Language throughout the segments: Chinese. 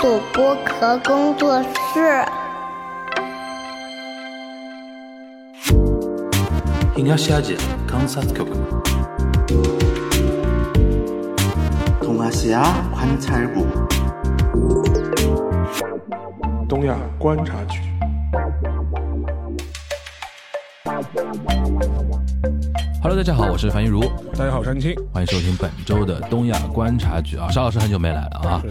主播壳工作室。东亚西亚观察局。东亚观察局。Hello，大家好，我是樊玉茹。大家好，山青。欢迎收听本周的东亚观察局啊。沙老师很久没来了啊，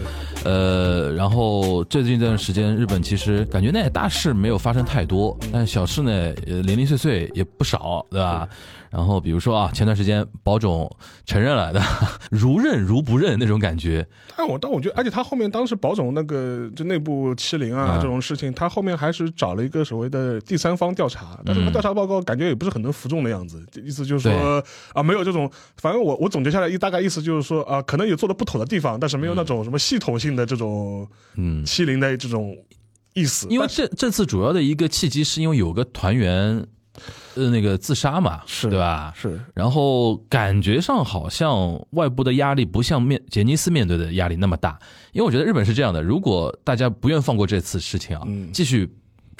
呃，然后最近这段时间，日本其实感觉那大事没有发生太多，但小事呢呃零零碎碎也不少，对吧？然后比如说啊，前段时间保总承认了的，如认如不认那种感觉，但我但我觉得，而且他后面当时保总那个就内部欺凌啊、嗯这种事情，他后面还是找了一个所谓的第三方调查，但是他调查报告感觉也不是很能服众的样子，意思就是说啊没有这种，反正我我总结下来一大概意思就是说啊，可能有做的不妥的地方，但是没有那种什么系统性的这种嗯，欺凌的这种意思，因为这这次主要的一个契机是因为有个团员，呃，那个自杀嘛，是对吧？是。然后感觉上好像外部的压力不像面杰尼斯面对的压力那么大，因为我觉得日本是这样的，如果大家不愿放过这次事情啊，嗯。继续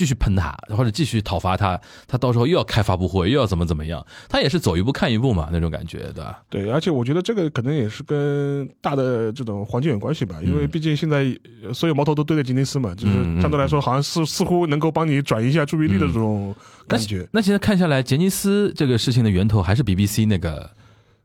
继续喷他或者继续讨伐他，他到时候又要开发布会，又要怎么怎么样，他也是走一步看一步嘛，那种感觉，对吧？对，而且我觉得这个可能也是跟大的这种环境有关系吧，因为毕竟现在呃所有矛头都对着吉尼斯嘛，就是相对来说好像似似乎能够帮你转移一下注意力的这种感觉。那现在看下来，杰尼斯这个事情的源头还是 BBC 那个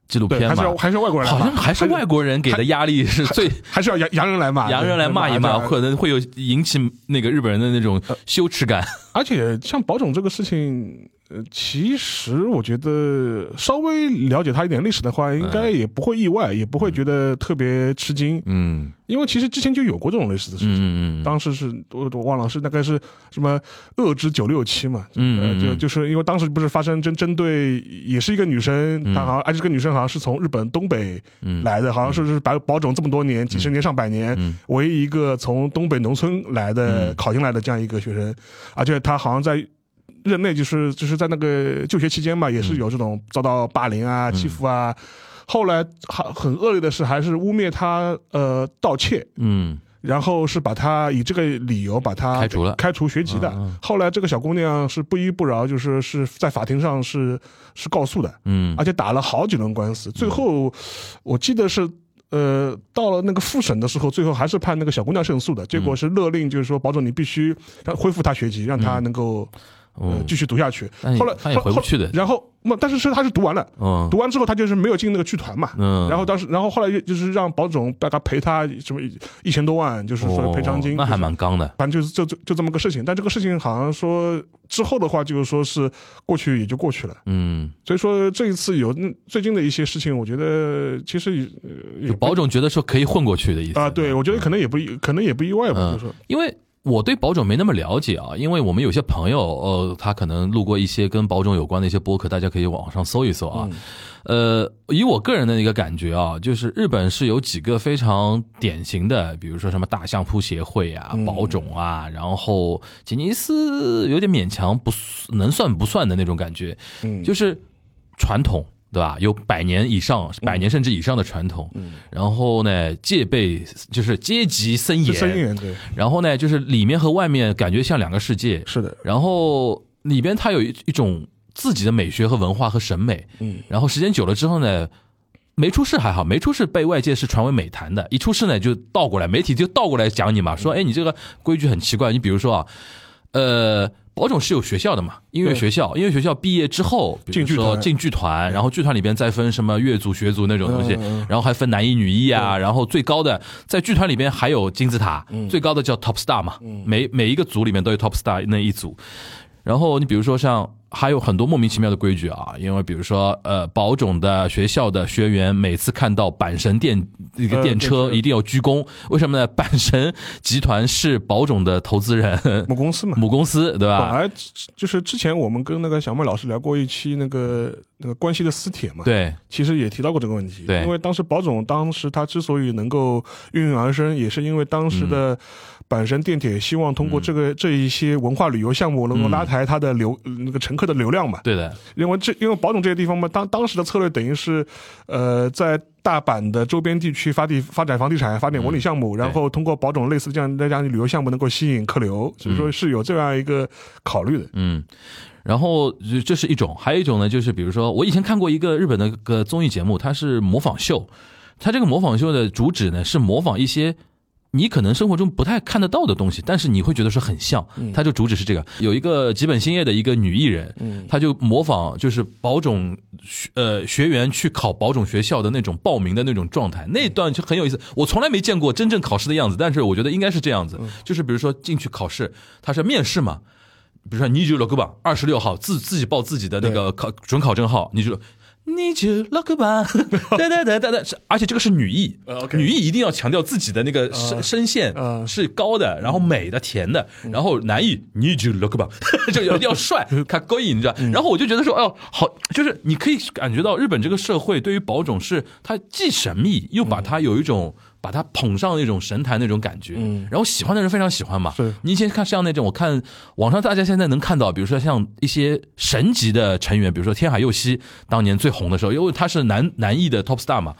纪录，片嘛还是要，还是外国人，好像还是外国人给的压力是最。还是要洋洋人来骂，洋人来骂一骂，可能会有引起那个日本人的那种羞耻感。而且像保种这个事情，呃，其实我觉得稍微了解他一点历史的话，应该也不会意外，也不会觉得特别吃惊，嗯。因为其实之前就有过这种类似的事情。嗯嗯当时是我我忘了是大概是什么恶之九六七嘛，呃，嗯嗯。就就是因为当时不是发生针针对也是一个女生，她好像而且这个女生好像是从日本东北嗯。来的，好像是是保保种这么多年几十年上百年嗯。唯一一个从东北农村来的嗯。考进来的这样一个学生，而且她好像在。任内就是就是在那个就学期间嘛，也是有这种遭到霸凌啊、欺负啊。后来还很恶劣的是，还是污蔑他呃盗窃，嗯然后是把他以这个理由把他开除了开除学籍的。后来这个小姑娘是不依不饶，就是是在法庭上是是告诉的，嗯而且打了好几轮官司，最后我记得是。呃，到了那个复审的时候，最后还是判那个小姑娘胜诉的。结果是勒令，就是说保准你必须恢复她学籍，让她能够、继续读下去。后来他也回不去的然后，那但是是他是读完了，嗯读完之后他就是没有进那个剧团嘛。嗯，然后当时，然后后来就是让保总大概赔他什么一一千多万，就是说赔偿金，哦那还蛮刚的。反正就是就就就这么个事情。但这个事情好像说之后的话，就是说是过去也就过去了。嗯，所以说这一次有嗯最近的一些事情，我觉得其实也呃也就保总觉得说可以混过去的意思啊，对我觉得可能也不意可能也不意外吧，嗯就是说因为我对保种没那么了解啊，因为我们有些朋友，呃，他可能录过一些跟保种有关的一些播客，大家可以网上搜一搜啊。呃，以我个人的一个感觉啊，就是日本是有几个非常典型的，比如说什么大相扑协会啊、保种啊，然后吉尼斯有点勉强不能算不算的那种感觉，嗯就是传统。对吧？有百年以上、百年甚至以上的传统，然后呢，戒备就是阶级森严，森严对，然后呢，就是里面和外面感觉像两个世界，是的，然后里边它有一一种自己的美学和文化和审美，嗯，然后时间久了之后呢，没出事还好，没出事被外界是传为美谈的，一出事呢就倒过来，媒体就倒过来讲你嘛，说哎你这个规矩很奇怪，你比如说啊，呃。保种是有学校的嘛，音乐学校，音乐学校毕业之后，比如进剧团。说进剧团，然后剧团里边再分什么乐组、学组那种东西，然后还分男一、女一啊，然后最高的在剧团里边还有金字塔，最高的叫 top star 嘛，每每一个组里面都有 top star 那一组，然后你比如说像还有很多莫名其妙的规矩啊，因为比如说呃，保种的学校的学员每次看到阪神电一个呃电车一定要鞠躬，为什么呢？阪神集团是保种的投资人，母公司嘛。母公司对本吧？来就是之前我们跟那个小妹老师聊过一期那个那个关系的私铁嘛，对，其实也提到过这个问题。对因为当时保总当时他之所以能够应运而生，也是因为当时嗯的阪神电铁希望通过这个、这一些文化旅游项目，能够拉抬它的流、那个乘客的流量嘛。对的，因为这因为宝总这些地方嘛，当当时的策略等于是，呃，在大阪的周边地区发地发展房地产、发展文旅项目，然后通过宝总类似这样的这样的旅游项目能够吸引客流，所以说是有这样一个考虑的。嗯，然后这这是一种，还有一种呢，就是比如说我以前看过一个日本的个综艺节目，它是模仿秀，它这个模仿秀的主旨呢是模仿一些。你可能生活中不太看得到的东西，但是你会觉得是很像，它就主旨是这个。有一个吉本兴业的一个女艺人，她就模仿就是保种学呃学员去考保种学校的那种报名的那种状态，那段就很有意思。我从来没见过真正考试的样子，但是我觉得应该是这样子，就是比如说进去考试，他是面试嘛，比如说你就 log 吧，二十六号自自己报自己的那个考准考证号，你就。你就 look 吧，对对对对对，是而且这个是女艺，女艺一定要强调自己的那个声声线是高的，然后美的甜的，然后男艺你 就 look 吧，就要要帅，看勾引，你知道？然后我就觉得说，哦，好，就是你可以感觉到日本这个社会对于宝种是它既神秘又把它有一种。把他捧上那种神坛那种感觉，嗯，然后喜欢的人非常喜欢嘛。是你以前看像那种，我看网上大家现在能看到，比如说像一些神级的成员，比如说天海佑希当年最红的时候，因为他是男男艺的 top star 嘛，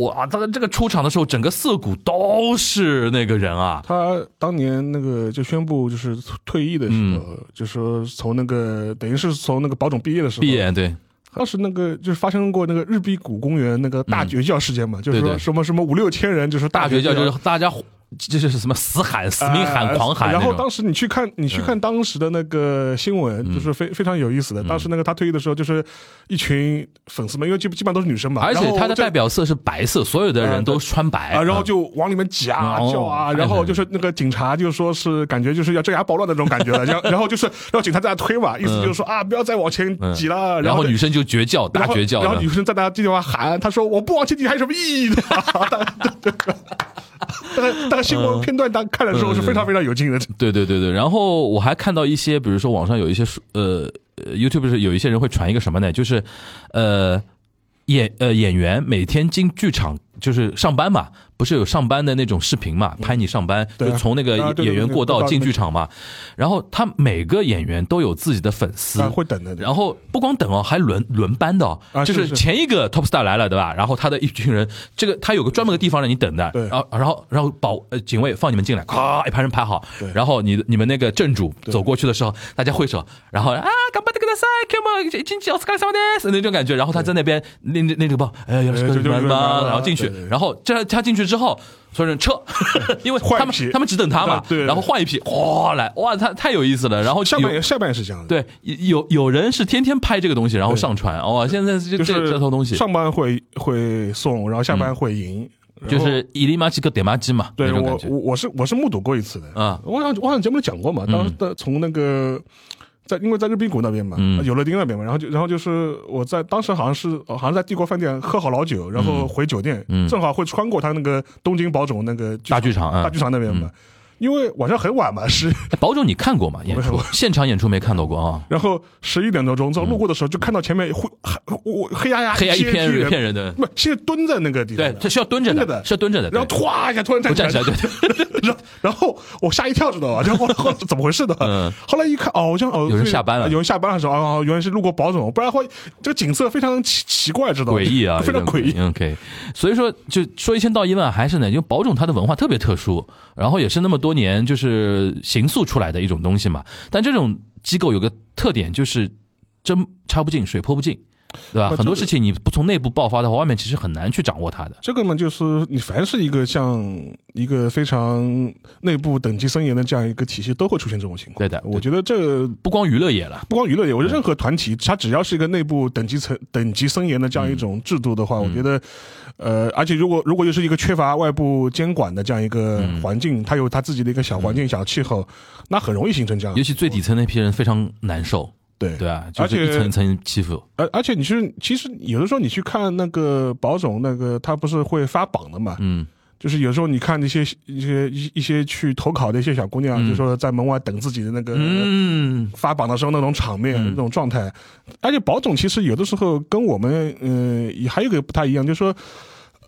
哇，他的这个出场的时候，整个涩谷都是那个人啊。他当年那个就宣布就是退役的时候，就说从那个等于是从那个保种毕业的时候，毕业对。当时那个就是发生过那个日比谷公园那个大绝叫事件嘛，就是说什么什么五六千人就是大绝叫，就是大家。这就是什么死喊、死命喊、狂喊。然后当时你去看，你去看当时的那个新闻，就是非非常有意思的。当时那个他退役的时候，就是一群粉丝们，因为基基本上都是女生嘛，而且他的代表色是白色，所有的人都穿白。啊，然后就往里面挤啊叫啊，然后就是那个警察就说是感觉就是要镇压暴乱的那种感觉了，然后然后就是让警察在那推嘛，意思就是说啊不要再往前挤了。然后女生就绝叫大绝叫，然后女生在那这句话喊，他说我不往前挤还有什么意义呢？大概大概新闻片段当看的时候是非常非常有劲的。对对对对，然后我还看到一些，比如说网上有一些呃，YouTube 是有一些人会传一个什么呢？就是呃演呃演员每天进剧场就是上班嘛。不是有上班的那种视频嘛？拍你上班，就从那个演员过道进剧场嘛。然后他每个演员都有自己的粉丝，会等的。然后不光等哦，还轮轮班的哦，就是前一个 top star 来了，对吧？然后他的一群人，这个他有个专门的地方让你等的。然后然后然后保呃警卫放你们进来，咵一排人排好。然后你你们那个正主走过去的时候，大家挥手，然后啊，干巴的给他塞，come on，进去奥斯卡什么的，那种感觉。然后他在那边那那那个包，哎，有什么吗？然后进去，然后这他进去。之后，所有人撤，因为他们他们只等他嘛，对，然后换一批，哇来，哇，他太有意思了。然后下半下半也是这样的，对，有有人是天天拍这个东西，然后上传，哇，现在就这这套东西，上班会会送，然后下班会赢，就是一粒马几个点马机嘛，对我我我是我是目睹过一次的啊，我想我好像节目里讲过嘛，当时的从那个。在因为在日宾谷那边嘛，有乐町那边嘛，然后就然后就是我在当时好像是好像在帝国饭店喝好老酒，然后回酒店，正好会穿过他那个东京宝冢那个大剧场大剧场那边嘛。因为晚上很晚嘛，是保总你看过吗？演出 现场演出没看到过啊。然后十一点多钟，在路过的时候就看到前面灰我黑压压黑压一片人，骗人的。不，现在蹲在那个地方，对，他需要蹲着的，是要蹲着的。然后唰一下突然站起来，对对。然后然后我吓一跳，知道吧？然后后怎么回事的？嗯。后来一看，哦，像哦，有人下班了，有人下班的时候啊，原来是路过保总，不然的话这个景色非常奇奇怪，知道吗？诡异啊，非常诡异。OK，所以说就说一千道一万，还是呢，因为保总他的文化特别特殊，然后也是那么多多年就是。形塑出来的一种东西嘛，但这种机构有个特点，就是针插不进，水泼不进。对吧？很多事情你不从内部爆发的话，外面其实很难去掌握它的。这个嘛，就是你凡是一个像一个非常内部等级森严的这样一个体系，都会出现这种情况。对的，我觉得这不光娱乐业了，不光娱乐业，我觉得任何团体，它只要是一个内部等级层等级森严的这样一种制度的话，我觉得，呃，而且如果如果又是一个缺乏外部监管的这样一个环境，它有它自己的一个小环境、小气候，那很容易形成这样。尤其最底层那批人非常难受。对。对啊，而且一层层欺负，而而且你是其实有的时候你去看那个保总那个他不是会发榜的嘛，嗯，就是有时候你看那些一些一一些去投考的一些小姑娘，就说在门外等自己的那个嗯。发榜的时候那种场面那种状态，而且保总其实有的时候跟我们嗯还有个不太一样，就是说。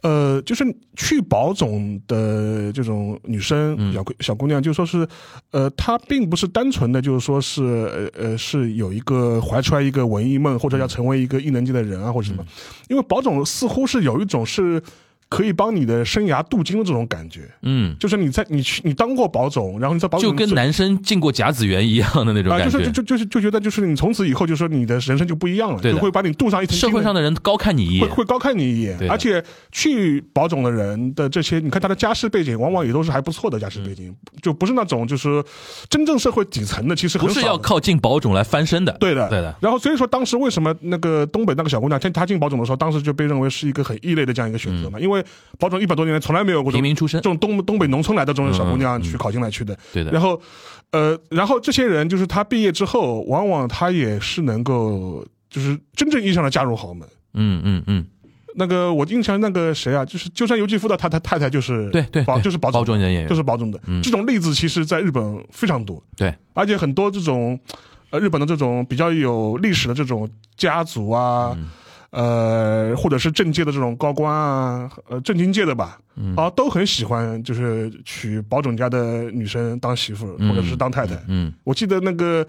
呃，就是去保总的这种女生、嗯。小姑小姑娘，就说是，呃，她并不是单纯的就是说是呃呃是有一个怀揣一个文艺梦，或者要成为一个艺能界的人啊，或者什么，因为保总似乎是有一种是可以帮你的生涯镀金的这种感觉。嗯，就是你在你去你当过保总，然后你在保种就跟男生进过甲子园一样的那种啊，感觉就是就。就就是就觉得就是你从此以后就说你的人生就不一样了，对就会把你镀上一层社会上的。人高看你一眼，会会高看你一眼而且去保总的人的这些，你看他的家世背景，往往也都是还不错的家世背景，就不是那种就是真正社会底层的，其实很不是要靠进保种来翻身的。对的，对的。然后所以说，当时为什么那个东北那个小姑娘，她她进保种的时候，当时就被认为是一个很异类的这样一个选择嘛？因为保种一百多年来从来没有过平民出身这种东东北农村来的这种小姑娘去考进来去的。对的然后，呃，然后这些人就是他毕业之后，往往他也是能够就是真正意义上的嫁入豪门。嗯嗯嗯，那个我印象那个谁啊，就是鸠山由纪夫的他他太太就是对对保就是保种保种人演员就是保种的。这种例子其实在日本非常多。对，而且很多这种呃日本的这种比较有历史的这种家族啊，呃，或者是政界的这种高官啊，呃，政经界的吧，啊，都很喜欢就是娶保种家的女生当媳妇儿或者是当太太。嗯我记得那个。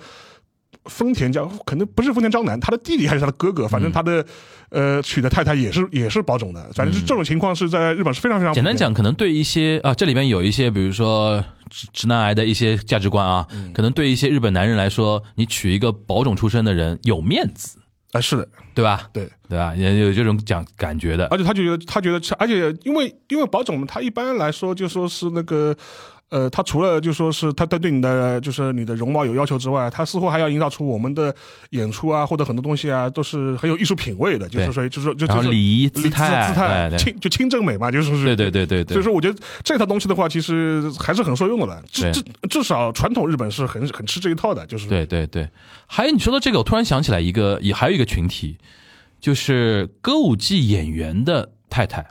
丰田家可能不是丰田章男，他的弟弟还是他的哥哥，反正他的、呃娶的太太也是也是保种的，反正是这种情况是在日本是非常非常简单讲，可能对一些啊，这里边有一些，比如说直直男癌的一些价值观啊，嗯。可能对一些日本男人来说，你娶一个保种出身的人有面子，啊，是的，对吧？对，对吧？也有这种讲感觉的。而且他觉得，他觉得，而且因为因为保总，他一般来说就说是那个，呃，他除了就说是他他对你的就是你的容貌有要求之外，他似乎还要营造出我们的演出啊或者很多东西啊都是很有艺术品位的，就是对说就是就就是礼仪姿姿态姿态清就清正美嘛，就是说对对对对对。所以说我觉得这套东西的话，其实还是很受用的了。至至至少传统日本是很很吃这一套的，就是。对对对，还有你说到这个，我突然想起来一个，也还有一个群体，就是歌舞伎演员的太太。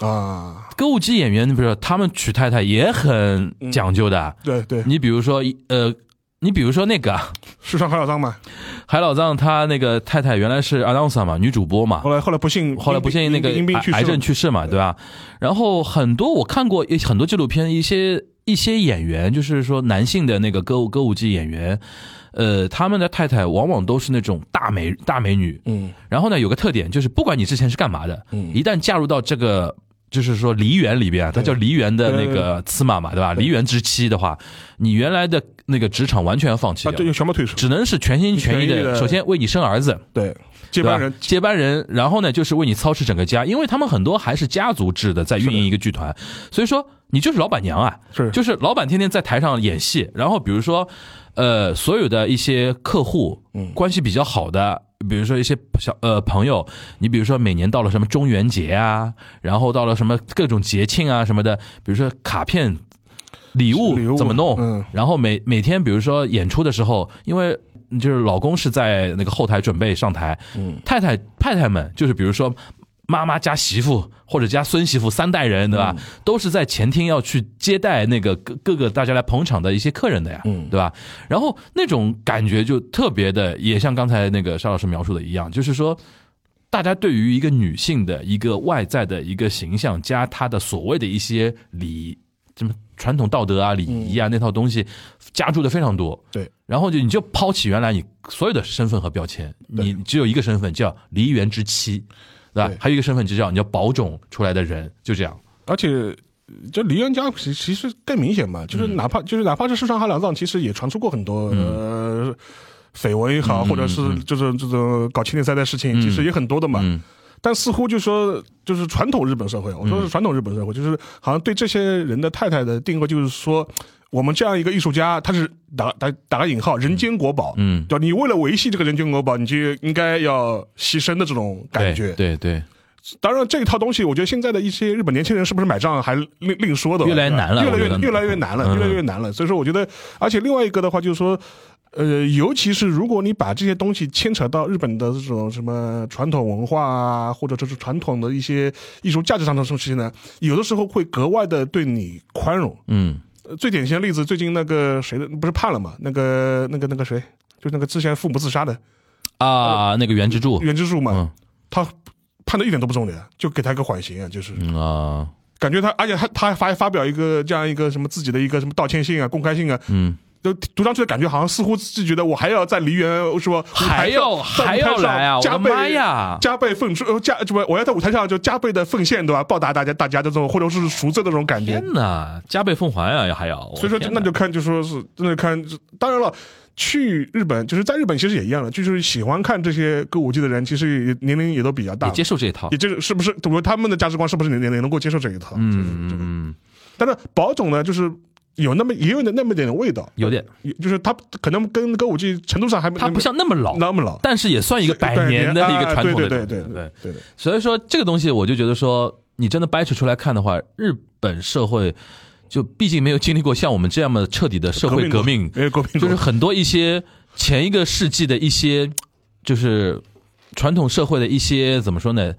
啊，歌舞伎演员，你比如说他们娶太太也很讲究的。对对，你比如说，呃，你比如说那个 啊世上海老张嘛，海老藏，他那个太太原来是 announcer 嘛，女主播嘛，后来后来不幸后来不幸那个癌因病去癌症去世嘛，对吧？然后很多我看过很多纪录片，一些一些演员，就是说男性的那个歌舞歌舞伎演员，呃，他们的太太往往都是那种大美大美女，嗯。然后呢，有个特点就是，不管你之前是干嘛的，嗯。一旦嫁入到这个。就是说梨园里边啊，它叫梨园的那个妻妈嘛，对吧？梨园之妻的话，你原来的那个职场完全要放弃啊，掉，对，全部退出，只能是全心全意的首先为你生儿子，对，接班人。接班人，然后呢，就是为你操持整个家，因为他们很多还是家族制的在运营一个剧团，所以说你就是老板娘啊，是。就是老板天天在台上演戏，然后比如说，呃，所有的一些客户，嗯关系比较好的。比如说一些小呃朋友，你比如说每年到了什么中元节啊，然后到了什么各种节庆啊什么的，比如说卡片、礼物怎么弄，嗯然后每每天比如说演出的时候，因为就是老公是在那个后台准备上台，嗯太太太太们就是比如说妈妈加媳妇或者加孙媳妇三代人，对吧？嗯都是在前厅要去接待那个各各个大家来捧场的一些客人的呀，嗯对吧？然后那种感觉就特别的，也像刚才那个沙老师描述的一样，就是说。大家对于一个女性的一个外在的一个形象，加她的所谓的一些礼，什么传统道德啊、礼仪啊、那套东西，加注的非常多。对，然后就你就抛弃原来你所有的身份和标签，你只有一个身份叫梨园之妻，对吧？对还有一个身份就叫你叫保种出来的人，就这样。而且。这梨园家其其实更明显嘛，就是哪怕、就是哪怕是世上海两藏，其实也传出过很多、呃绯闻也好，嗯或者是嗯这种这种搞青年赛的事情，其实也很多的嘛。嗯但似乎就说，就是传统日本社会，我说是传统日本社会，就是好像对这些人的太太的定位，就是说，我们这样一个艺术家，他是打打打个引号，人间国宝，嗯，对吧？你为了维系这个人间国宝，你就应该要牺牲的这种感觉。对对对，当然，这一套东西，我觉得现在的一些日本年轻人是不是买账还另另说的，越来越难了越来越越来越难了，嗯越来越难了。所以说，我觉得，而且另外一个的话，就是说。呃，尤其是如果你把这些东西牵扯到日本的这种什么传统文化啊，或者这是传统的一些艺术价值上的东西呢，有的时候会格外的对你宽容。嗯呃最典型的例子，最近那个谁的不是判了嘛？那个那个那个谁，就那个之前父母自杀的啊，那个袁之柱，袁之柱嘛，嗯他判的一点都不重的，就给他一个缓刑啊，就是嗯啊，感觉他，而且他他还发发表一个这样一个什么自己的一个什么道歉信啊、公开信啊，嗯，就读上去的感觉好像似乎是觉得我还要在梨园是吧？还要还要来啊！加倍妈呀！加倍奉出，呃加什么？我要在舞台上就加倍的奉献，对吧？报答大家大家的这种或者是赎罪的这种感觉。天哪，加倍奉还啊！还要，所以说那就看就说是那就看，当然了。去日本就是在日本，其实也一样的，就是喜欢看这些歌舞伎的人，其实也年龄也都比较大也，接受这一套也。就是是不是，比如他们的价值观是不是年龄能够接受这一套？嗯。嗯嗯，但是宝总呢，就是有那么也有那么点的味道，有点，就是它可能跟歌舞伎程度上还没它不像那么老，那么老，但是也算一个百年的一个传统的啊对对对对。对对，所以说这个东西，我就觉得说，你真的掰扯出来看的话，日本社会就毕竟没有经历过像我们这样的彻底的社会革命，哎，革命就是很多一些前一个世纪的一些，就是传统社会的一些怎么说呢？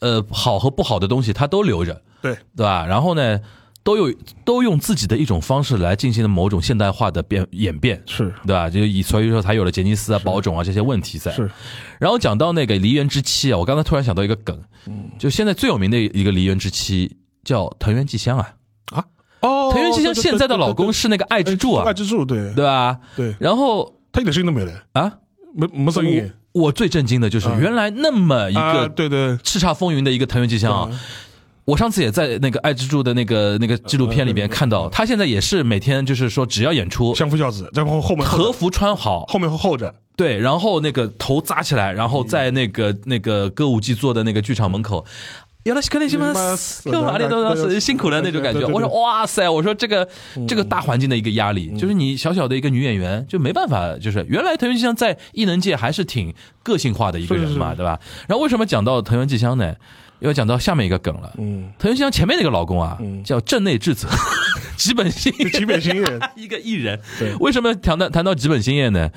呃，好和不好的东西，它都留着，对。对吧？然后呢，都有都用自己的一种方式来进行了某种现代化的变演变，是。对吧？就以所以说才有了杰尼斯啊、宝冢啊这些问题在。是。然后讲到那个梨园之妻啊，我刚才突然想到一个梗，就现在最有名的一个梨园之妻叫藤原纪香啊。啊，哦，藤原纪香现在的老公是那个爱之助啊。爱，之助对。对吧？对，然后他一点声音都没了，啊，没没声音，我最震惊的就是啊。原来那么一啊个对对。叱咤风云的一个藤原纪香啊。我上次也在那个爱之助的那个那个纪录片里边看到，他现在也是每天就是说，只要演出，相夫教子，然后后面和服穿好，后面会候着，对，然后那个头扎起来，然后在那个那个歌舞伎做的那个剧场门口。有了可能什么干嘛的都是辛苦了那种感觉。我说哇塞，我说这个这个大环境的一个压力，就是你小小的一个女演员就没办法，就是原来藤原纪香在艺能界还是挺个性化的一个人嘛，对吧？然后为什么讲到藤原纪香呢？要讲到下面一个梗了。嗯，藤原纪香前面那个老公啊，叫镇内智则，吉本兴业，吉本兴业。一个艺人。对。为什么谈到谈到吉本兴业呢？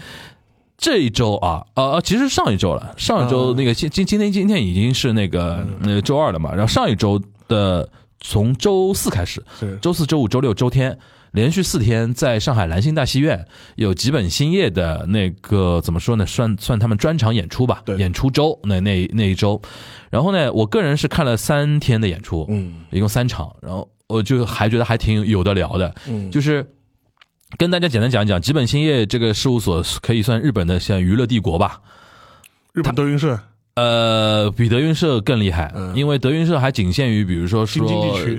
这一周啊，呃，其实上一周了，上一周那个今今今天今天已经是那个呃周二了嘛，然后上一周的从周四开始是，周四周五周六周天。连续四天在上海兰心大戏院有吉本兴业的那个怎么说呢？算算他们专场演出吧，对。演出周那那那一周，然后呢，我个人是看了三天的演出，嗯。一共三场，然后我就还觉得还挺有的聊的，嗯。就是跟大家简单讲一讲，吉本兴业这个事务所可以算日本的像娱乐帝国吧。日本德云社，呃，比德云社更厉害，嗯。因为德云社还仅限于，比如说说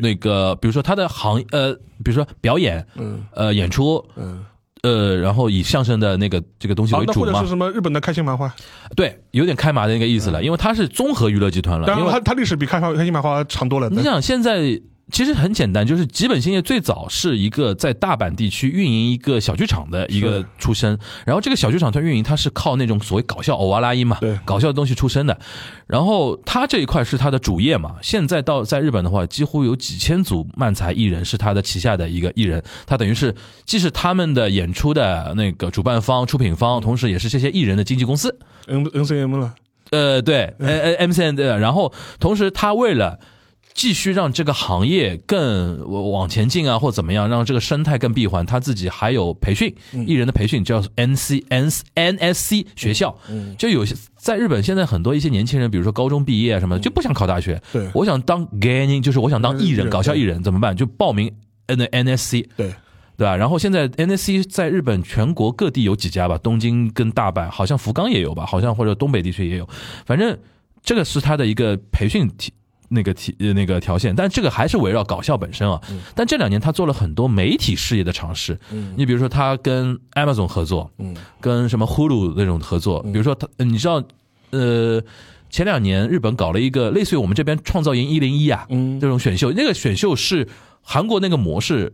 那个，比如说他的行呃，比如说表演，嗯。呃，演出，嗯，呃，然后以相声的那个这个东西，为主嘛那或者是，什么日本的开心麻花，对，有点开麻的那个意思了，因为它是综合娱乐集团了，因为当然它它历史比开开心麻花长多了，你想现在其实很简单，就是吉本兴业最早是一个在大阪地区运营一个小剧场的一个出身，然后这个小剧场它运营它是靠那种所谓搞笑偶哇拉音嘛对，搞笑的东西出身的，然后它这一块是它的主业嘛。现在到在日本的话，几乎有几千组漫才艺人是他的旗下的一个艺人，他等于是既是他们的演出的那个主办方、出品方，同时也是这些艺人的经纪公司。N N C M 了，呃，对，呃呃，M C N 对，然后同时他为了继续让这个行业更往前进啊，或怎么样，让这个生态更闭环，他自己还有培训艺人的培训，叫 N C N N S C 学校，就有些在日本现在很多一些年轻人，比如说高中毕业啊什么的，就不想考大学，对。我想当 GANING，就是我想当艺人，嗯搞笑艺人怎么办？就报名 N N S C，对，对吧？然后现在 NSC 在日本全国各地有几家吧，东京跟大阪，好像福冈也有吧，好像或者东北地区也有，反正这个是他的一个培训体。那个体呃那个条线，但这个还是围绕搞笑本身啊。但这两年他做了很多媒体事业的尝试。你比如说他跟 Amazon 合作，嗯。跟什么 Hulu 那种合作，比如说他，呃你知道，呃，前两年日本搞了一个类似于我们这边创造营一零一啊，嗯。这种选秀，那个选秀是韩国那个模式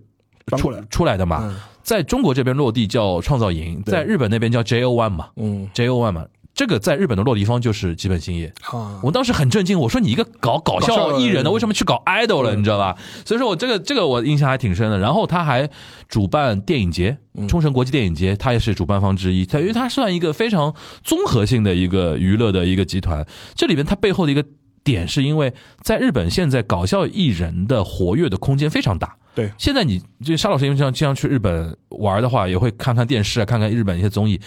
出来。出来的嘛，嗯。在中国这边落地叫创造营，在日本那边叫 JO One 嘛。嗯，JO One 嘛，这个在日本的落地方就是基本兴业。啊，我当时很震惊，我说你一个搞搞搞笑艺人的，嗯为什么去搞 idol 了？你知道吧？所以说我这个这个我印象还挺深的。然后他还主办电影节，嗯冲绳国际电影节，他也是主办方之一。他因为他算一个非常综合性的一个娱乐的一个集团。这里边它背后的一个点，是因为在日本现在搞笑艺人的活跃的空间非常大。对现在你就沙老师因为经常经常去日本玩的话，也会看看电视啊，看看日本一些综艺。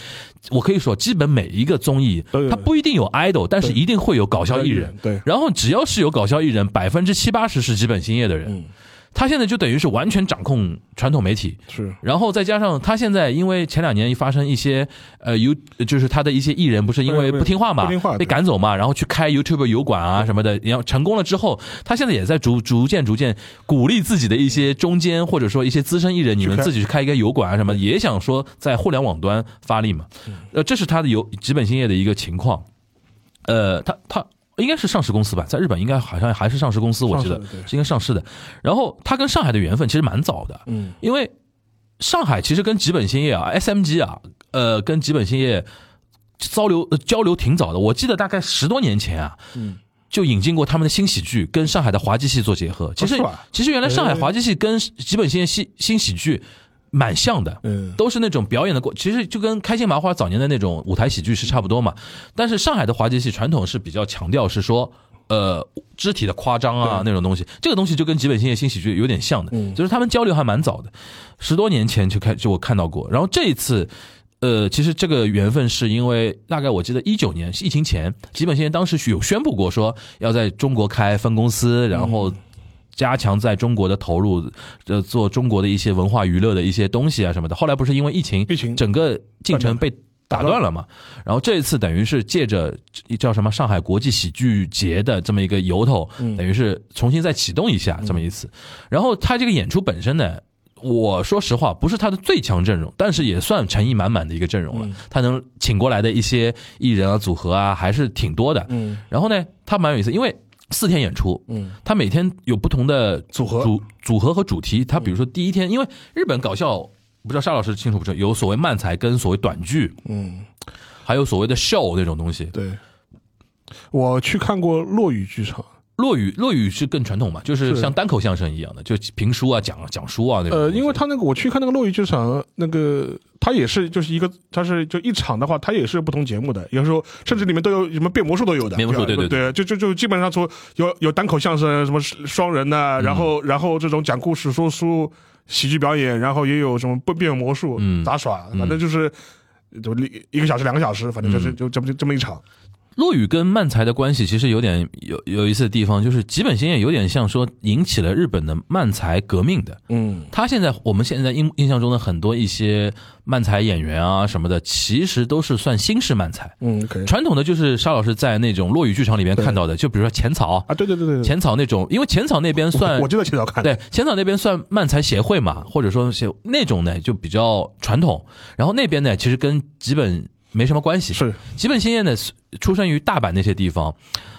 我可以说，基本每一个综艺它不一定有 idol，但是一定会有搞笑艺人。对，然后只要是有搞笑艺人，百分之七八十是基本星业的人。他现在就等于是完全掌控传统媒体，是，然后再加上他现在因为前两年发生一些呃有就是他的一些艺人不是因为不听话嘛，不听话被赶走嘛，然后去开 YouTube 油管啊什么的，然后成功了之后，他现在也在逐逐渐逐渐鼓励自己的一些中间或者说一些资深艺人，你们自己去开一个油管啊什么，也想说在互联网端发力嘛，呃，这是他的有基本兴业的一个情况，呃，他他。应该是上市公司吧，在日本应该好像还是上市公司，我记得是应该上市的。然后他跟上海的缘分其实蛮早的，嗯，因为上海其实跟吉本兴业啊、SMG 啊，呃，跟吉本兴业交流交流挺早的。我记得大概十多年前啊，嗯，就引进过他们的新喜剧，跟上海的滑稽戏做结合。其实其实原来上海滑稽戏跟吉本兴业新新喜剧。蛮像的，嗯，都是那种表演的过，其实就跟开心麻花早年的那种舞台喜剧是差不多嘛。但是上海的滑稽戏传统是比较强调是说，呃，肢体的夸张啊那种东西，这个东西就跟吉本兴业新喜剧有点像的，就是他们交流还蛮早的，十多年前就开就我看到过。然后这一次，呃，其实这个缘分是因为大概我记得一九年疫情前，吉本兴业当时有宣布过说要在中国开分公司，然后。加强在中国的投入，呃，做中国的一些文化娱乐的一些东西啊什么的。后来不是因为疫情，疫情整个进程被打断了嘛？然后这一次等于是借着叫什么上海国际喜剧节的这么一个由头，等于是重新再启动一下这么一次。然后他这个演出本身呢，我说实话不是他的最强阵容，但是也算诚意满满的一个阵容了。他能请过来的一些艺人啊组合啊还是挺多的。嗯，然后呢，他蛮有意思，因为。四天演出，嗯，他每天有不同的组合组组合和主题。他比如说第一天，因为日本搞笑，不知道沙老师清楚不？清楚？有所谓漫才跟所谓短剧，嗯，还有所谓的 show 那种东西。对，我去看过落雨剧场。落雨，落雨是更传统嘛，就是像单口相声一样的，就评书啊、讲讲书啊那种。呃，因为他那个我去看那个落雨剧场，那个他也是就是一个，他是就一场的话，他也是不同节目的，有时候甚至里面都有什么变魔术都有的。变魔术对对对，就就就基本上说有有单口相声，什么双人的，然后然后这种讲故事、说书、喜剧表演，然后也有什么变变魔术、杂耍，反正就是就一一个小时、两个小时，反正就是就这么这么一场。落雨跟漫才的关系其实有点有有意思的地方，就是吉本兴业有点像说引起了日本的漫才革命的。嗯，他现在我们现在印印象中的很多一些漫才演员啊什么的，其实都是算新式漫才。嗯，传统的就是沙老师在那种落雨剧场里面看到的，就比如说浅草啊，对对对对，浅草那种，因为浅草那边算我就在浅草看，对，浅草那边算漫才协会嘛，或者说是那种呢就比较传统，然后那边呢其实跟吉本。没什么关系，是。吉本兴业呢，出生于大阪那些地方，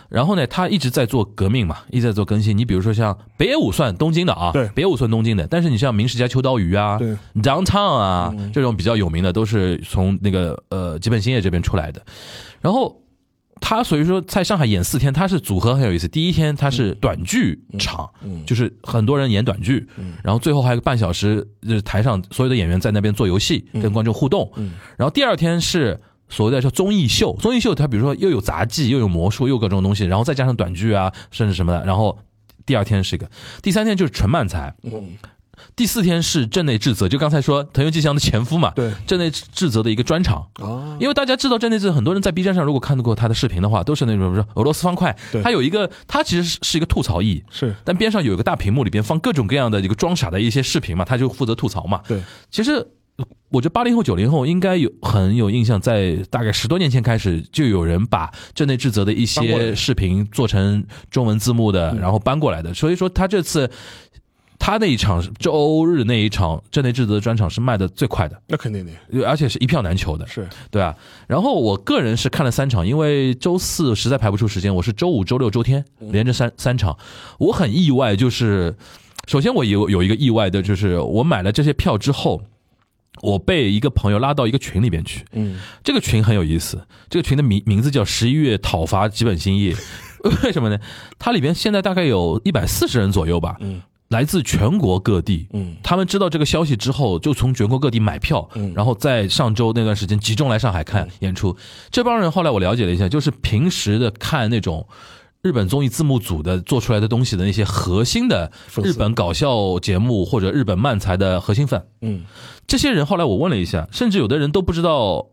然后呢，他一直在做革命嘛，一直在做更新。你比如说像北野武算东京的啊，对，北野武算东京的，但是你像明石家秋刀鱼啊，对，Downtown 啊，这种比较有名的都是从那个呃吉本兴业这边出来的，然后。他所以说在上海演四天，他是组合很有意思。第一天他是短剧场，就是很多人演短剧，然后最后还有个半小时，就是台上所有的演员在那边做游戏，跟观众互动。然后第二天是所谓的叫综艺秀，综艺秀它比如说又有杂技，又有魔术，又各种东西，然后再加上短剧啊，甚至什么的。然后第二天是一个，第三天就是纯漫才。第四天是镇内智则，就刚才说藤原纪香的前夫嘛，对，镇内智则的一个专场。哦，因为大家知道镇内智，很多人在 B 站上如果看到过他的视频的话，都是那种说俄罗斯方块，他有一个，他其实是是一个吐槽艺，是，但边上有一个大屏幕，里边放各种各样的一个装傻的一些视频嘛，他就负责吐槽嘛，对，其实我觉得八零后九零后应该有很有印象，在大概十多年前开始，就有人把镇内智则的一些视频做成中文字幕的，然后搬过来的，所以说他这次。他那一场周日那一场镇内智则专场是卖的最快的，那肯定的，而且是一票难求的，是。对啊。然后我个人是看了三场，因为周四实在排不出时间，我是周五、周六、周天连着三三场。我很意外，就是首先我有有一个意外的，就是我买了这些票之后，我被一个朋友拉到一个群里边去，嗯，这个群很有意思，这个群的名名字叫十一月讨伐基本兴业，为什么呢？它里边现在大概有一百四十人左右吧，嗯。来自全国各地，嗯，他们知道这个消息之后，就从全国各地买票，嗯，然后在上周那段时间集中来上海看演出。这帮人后来我了解了一下，就是平时的看那种。日本综艺字幕组的做出来的东西的那些核心的日本搞笑节目或者日本漫才的核心粉。嗯，这些人后来我问了一下，甚至有的人都不知道。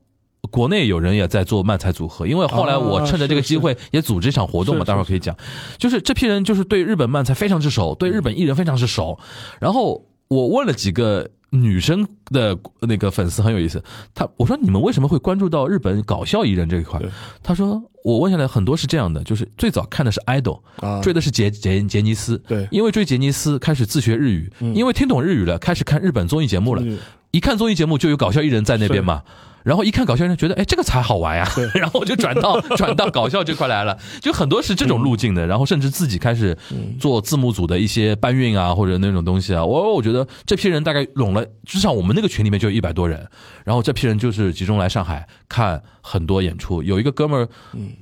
国内有人也在做漫才组合，因为后来我趁着这个机会也组织一场活动嘛，待会儿可以讲。就是这批人就是对日本漫才非常之熟，对日本艺人非常之熟。然后我问了几个女生的那个粉丝很有意思，他我说你们为什么会关注到日本搞笑艺人这一块对？他说我问下来很多是这样的，就是最早看的是 idol，啊，追的是杰杰杰尼斯，对因为追杰尼斯开始自学日语，因为听懂日语了，开始看日本综艺节目了。嗯一看综艺节目就有搞笑艺人在那边嘛。然后一看搞笑艺人，觉得哎这个才好玩呀，然后我就转到 转到搞笑这块来了，就很多是这种路径的，然后甚至自己开始做字幕组的一些搬运啊或者那种东西啊，我我觉得这批人大概拢了，至少我们那个群里面就有一百多人，然后这批人就是集中来上海看很多演出，有一个哥们儿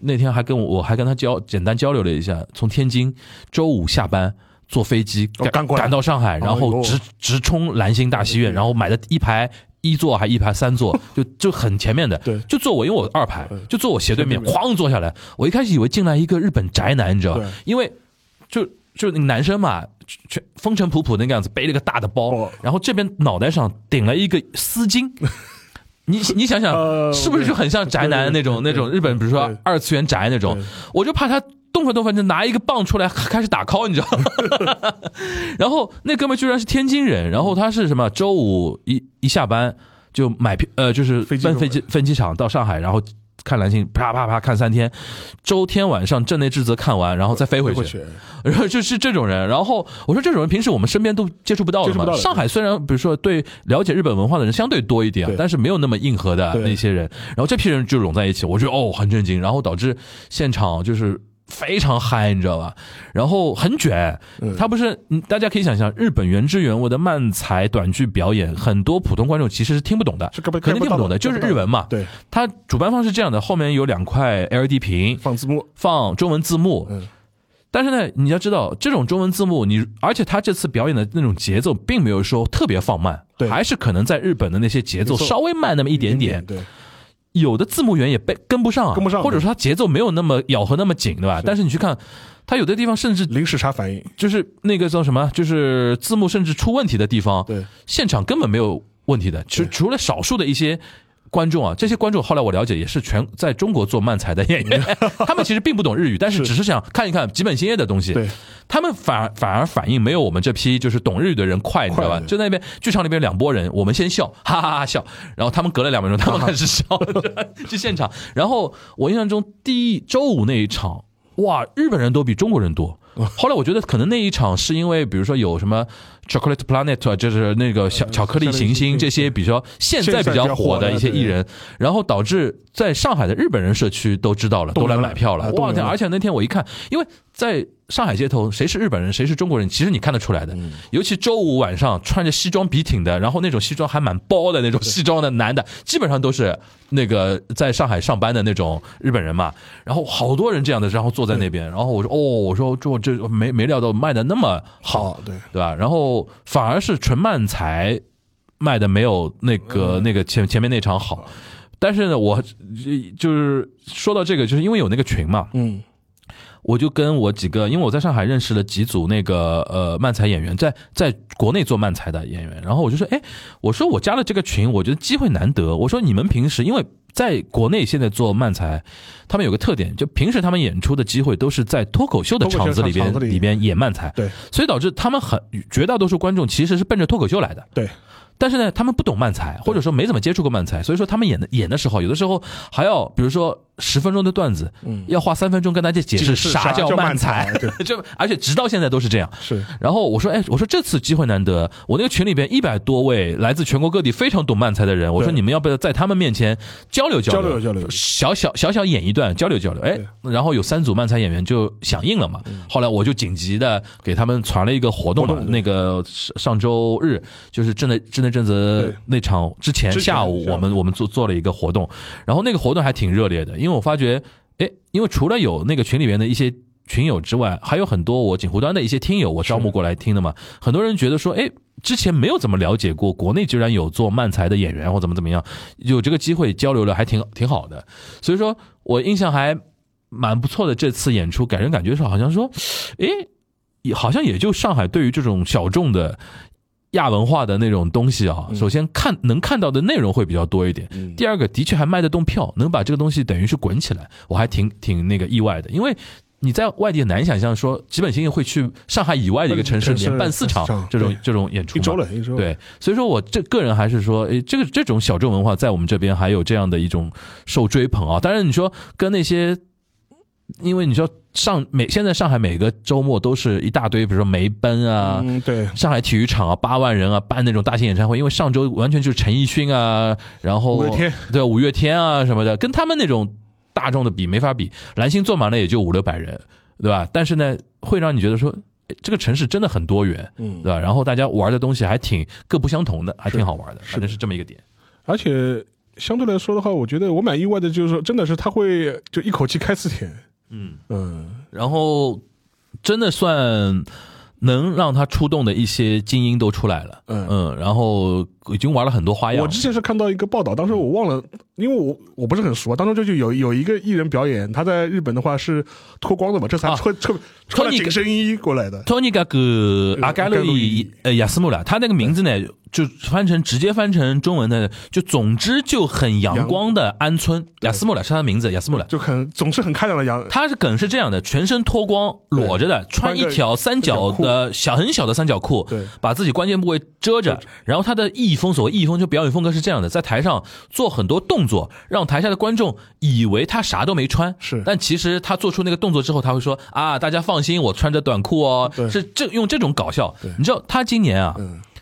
那天还跟我我还跟他交简单交流了一下，从天津周五下班。坐飞机赶哦赶到上海，然后直直冲兰心大戏院，然后买的一排一座还一排三座，就就很前面的，对就坐我，因为我二排，就坐我斜对面，哐坐下来。我一开始以为进来一个日本宅男，你知道吧？因为就就那个男生嘛，全风尘仆仆那个样子，背了个大的包哦，然后这边脑袋上顶了一个丝巾。你你想想，呃是不是就很像宅男那种那种日本，比如说二次元宅那种？我就怕他动分动分就拿一个棒出来开始打 call，你知道吗？然后那哥们居然是天津人，然后他是什么？周五一一下班就买票，呃，就是飞机奔飞机飞机场到上海，然后看蓝星，啪啪啪看三天，周天晚上镇内智则看完，然后再飞回去。然后就是这种人，然后我说这种人平时我们身边都接触不到的嘛。上海虽然比如说对了解日本文化的人相对多一点但是没有那么硬核的那些人。然后这批人就拢在一起，我觉得哦很震惊，然后导致现场就是。非常嗨，你知道吧？然后很卷，嗯他不是，嗯大家可以想象，日本原汁原味的漫才短剧表演，很多普通观众其实是听不懂的，肯定听不懂的，就是日文嘛。对，他主办方是这样的，后面有两块 LED 屏，放字幕，放中文字幕。嗯但是呢，你要知道，这种中文字幕，你而且他这次表演的那种节奏，并没有说特别放慢，对还是可能在日本的那些节奏节奏稍微慢那么一点点。对，有的字幕员也被跟不上啊，跟不上或者说他节奏没有那么咬合那么紧，对吧？但是你去看，他有的地方甚至临时差反应，就是那个叫什么，就是字幕甚至出问题的地方，对，现场根本没有问题的，除除了少数的一些。观众啊，这些观众后来我了解也是全在中国做漫才的演员，他们其实并不懂日语，但是是只是想看一看吉本兴业的东西。对，他们反而反而反应没有我们这批就是懂日语的人快，你知道吧？就在那边剧场里边两拨人，我们先笑，哈哈哈笑，然后他们隔了两分钟，他们开始笑，去现场。然后我印象中第一周五那一场，哇，日本人都比中国人多。后来我觉得可能那一场是因为，比如说有什么 Chocolate Planet，啊就是那个小巧克力行星这些比较现在比较火的一些艺人，然后导致在上海的日本人社区都知道了，都来买票了。哇而且那天我一看，因为在上海街头，谁是日本人，谁是中国人，其实你看得出来的。尤其周五晚上穿着西装笔挺的，然后那种西装还蛮包的那种西装的男的，基本上都是那个在上海上班的那种日本人嘛。然后好多人这样的，然后坐在那边，然后我说哦，我说这这没没料到卖的那么好，对，对吧？然后反而是纯漫才卖的没有那个、那个前前面那场好。但是呢，我就是说到这个，就是因为有那个群嘛，嗯，我就跟我几个，因为我在上海认识了几组那个呃漫才演员，在在国内做漫才的演员，然后我就说，哎，我说我加了这个群，我觉得机会难得。我说你们平时因为在国内现在做漫才，他们有个特点，就平时他们演出的机会都是在脱口秀的场子里边里里边演漫才，对。所以导致他们很绝大多数观众其实是奔着脱口秀来的。对，但是呢，他们不懂漫才，或者说没怎么接触过漫才，所以说他们演的演的时候，有的时候还要，比如说十分钟的段子，嗯。要花三分钟跟大家解释啥啥叫慢才 就而且直到现在都是这样。是，然后我说，哎，我说这次机会难得，我那个群里边一百多位来自全国各地非常懂慢才的人，我说你们要不要在他们面前交流交交流交流。小小小小演一段交流交流？哎，然后有三组慢才演员就响应了嘛。后来我就紧急的给他们传了一个活动嘛，动那个上上周日就是正的正的正则对那场之前下午。我们我们做做了一个活动，然后那个活动还挺热烈的，因为我发觉，哎，因为除了有那个群里面的一些群友之外，还有很多我锦湖端的一些听友，我招募过来听的嘛。很多人觉得说，哎，之前没有怎么了解过，国内居然有做漫才的演员或怎么怎么样，有这个机会交流了，还挺挺好的。所以说我印象还蛮不错的这次演出，给人感觉是好像说，诶，也好像也就上海对于这种小众的。亚文化的那种东西啊，首先看能看到的内容会比较多一点。第二个，的确还卖得动票，能把这个东西等于是滚起来，我还挺挺那个意外的。因为你在外地很难想象说，基本星会去上海以外的一个城市连办四场这种这种演出，一周了，一周。对，所以说我这个人还是说，诶，这个这种小众文化在我们这边还有这样的一种受追捧啊。当然，你说跟那些。因为你说上每现在上海每个周末都是一大堆，比如说梅奔啊，对，上海体育场啊，八万人啊，办那种大型演唱会。因为上周完全就是陈奕迅啊，然后五月天，对五月天啊什么的，跟他们那种大众的比没法比。蓝星坐满了也就五六百人，对吧？但是呢，会让你觉得说这个城市真的很多元，嗯，对吧？然后大家玩的东西还挺各不相同的，还挺好玩的，反正是这么一个点。而且相对来说的话，我觉得我蛮意外的，就是说真的是他会就一口气开四天。嗯。嗯，然后真的算能让他出动的一些精英都出来了，嗯。嗯，然后已经玩了很多花样。我之前是看到一个报道，当时我忘了，因为我我不是很熟，当中就就有有一个艺人表演，他在日本的话是脱光的嘛，这才穿穿穿了紧身衣过来的。托尼格格阿盖洛伊呃亚斯穆拉，他那个名字呢？就翻成直接翻成中文的，就总之就很阳光的安村亚斯穆拉，是他的名字，亚斯穆拉，就很总是很开朗的阳。他是梗是这样的，全身脱光裸着的，穿一条三角的小很小的三角裤，对，把自己关键部位遮着。然后他的艺风，所谓艺风就表演风格是这样的，在台上做很多动作，让台下的观众以为他啥都没穿，是，但其实他做出那个动作之后，他会说啊，大家放心，我穿着短裤哦，是这用这种搞笑。你知道他今年啊。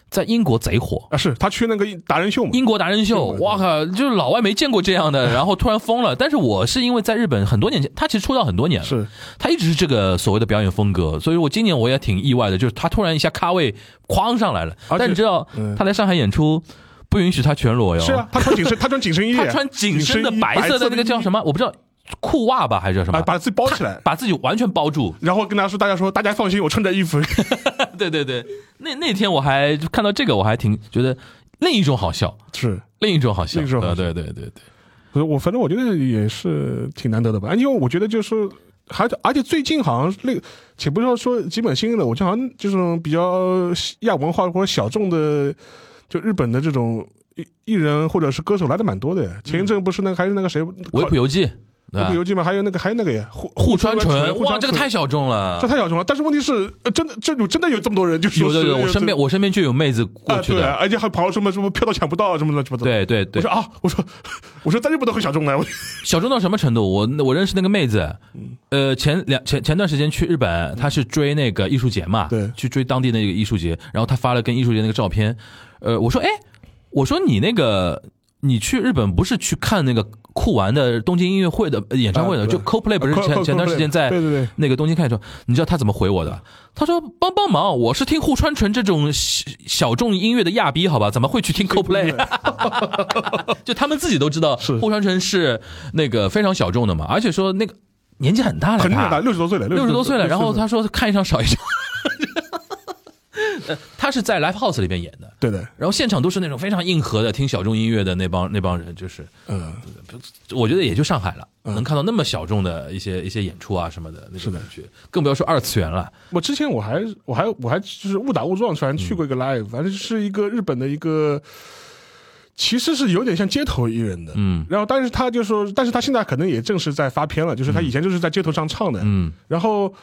在英国贼火啊！是他去那个达人秀嘛？英国达人秀，哇靠！就是老外没见过这样的，然后突然疯了。但是我是因为在日本很多年前，他其实出道很多年了，是他一直是这个所谓的表演风格，所以我今年我也挺意外的，就是他突然一下咖位哐上来了。但你知道他来上海演出不允许他全裸哟？是啊，他穿紧身，他穿紧身衣，他穿紧身的白色的那个叫什么？我不知道。裤袜吧，还是叫什么？把自己包起来，把自己完全包住，然后跟大家说：“大家说，大家放心，我穿着衣服。” 对对对，那那天我还看到这个，我还挺觉得另一种好笑，是另一种好笑。对对对对对，我反正我觉得也是挺难得的吧。因为我觉得就是，还而且最近好像那，且不说说基本新的，我就好像这种比较亚文化或者小众的，就日本的这种艺艺人或者是歌手来的蛮多的。前一阵不是那个还是那个谁维普游记。那部游记嘛，还有那个，还有那个呀，户户川纯，哇，这个太小众了，这太小众了。但是问题是，真的，这种真的有这么多人，就是有的有，我身边我身边就有妹子过去的，而且还跑什么什么票都抢不到，什么乱七八糟。对对对，我说啊，我说我说在日本都很小众的，小众到什么程度？我我认识那个妹子，呃，前两前前段时间去日本，她是追那个艺术节嘛，对，去追当地那个艺术节，然后她发了跟艺术节那个照片，呃，我说哎，我说你那个。你去日本不是去看那个酷玩的东京音乐会的演唱会的？就 CoPlay 不是前前段时间在那个东京看的时候，你知道他怎么回我的？他说帮帮忙，我是听户川纯这种小众音乐的亚逼，好吧？怎么会去听 CoPlay？就他们自己都知道，户川纯是那个非常小众的嘛，而且说那个年纪很大了，很大，六十多岁了，六十多岁了。然后他说看一场少一场。他是在 live house 里边演的，对的。然后现场都是那种非常硬核的听小众音乐的那帮那帮人，就是，嗯，我觉得也就上海了，能看到那么小众的一些一些演出啊什么的，那种感觉，更不要说二次元了。我之前我还我还我还就是误打误撞，突然去过一个 live，反正是一个日本的一个，其实是有点像街头艺人的，嗯。然后但是他就说，但是他现在可能也正式在发片了，就是他以前就是在街头上唱的，嗯。然后。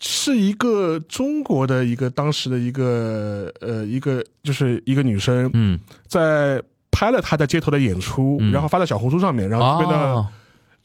是一个中国的一个当时的一个呃一个就是一个女生，嗯，在拍了她在街头的演出，然后发在小红书上面，然后变得。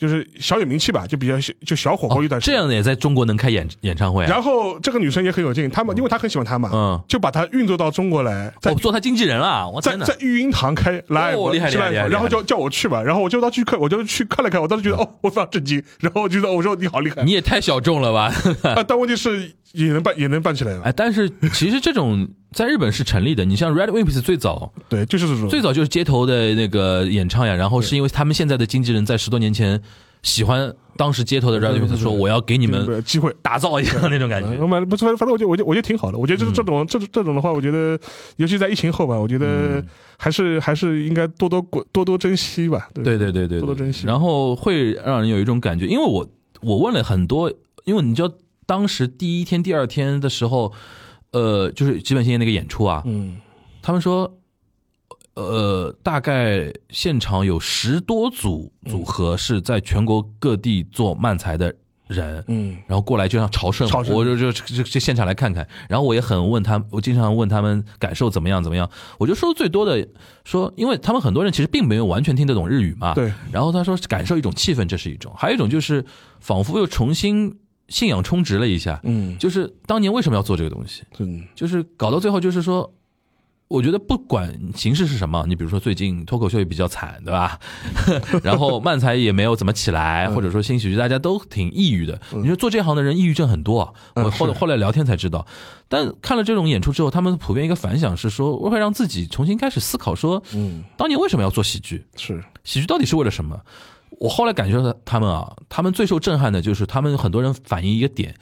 就是小有名气吧，就比较就小火过一段时间。这样的也在中国能开演演唱会。然后这个女生也很有劲，他们因为她很喜欢他嘛，嗯，就把她运作到中国来，哦，做她经纪人了。我在在育婴堂开 live，厉害厉害厉害。然后叫叫我去吧，然后我就到去看，我就去看了看，我当时觉得哦，我非常震惊。然后我觉得我说你好厉害，你也太小众了吧？啊，但问题是也能办也能办起来。哎，但是其实这种。在日本是成立的，你像 Red Wimps 最早，对，就是这种，最早就是街头的那个演唱呀，然后是因为他们现在的经纪人在十多年前喜欢当时街头的 Red Wimps，说我要给你们机会打造一下那种感觉。我买不是，反正我觉得我觉得我觉得挺好的，我觉得就是这种这这种的话，我觉得尤其在疫情后吧，我觉得还是还是应该多多多多珍惜吧。对对对对，多多珍惜。然后会让人有一种感觉，因为我。我问了很多，因为你知道当时第一天、第二天的时候，呃，就是基本星那个演出啊，嗯，他们说，呃，大概现场有十多组组合是在全国各地做漫才的人，嗯，然后过来就像朝圣，朝圣我就就就就现场来看看。然后我也很问他，我经常问他们感受怎么样怎么样。我就说最多的说，因为他们很多人其实并没有完全听得懂日语嘛，对。然后他说感受一种气氛，这是一种；还有一种就是仿佛又重新信仰充值了一下，嗯，就是当年为什么要做这个东西？嗯，就是搞到最后，就是说，我觉得不管形式是什么，你比如说最近脱口秀也比较惨，对吧？然后漫才也没有怎么起来，或者说新喜剧大家都挺抑郁的。你说做这行的人抑郁症很多啊，我后是后来聊天才知道。但看了这种演出之后，他们普遍一个反响是说，会让自己重新开始思考，说，嗯，当年为什么要做喜剧？是，喜剧到底是为了什么？我后来感觉到他们啊，他们最受震撼的就是他们很多人反映一个点，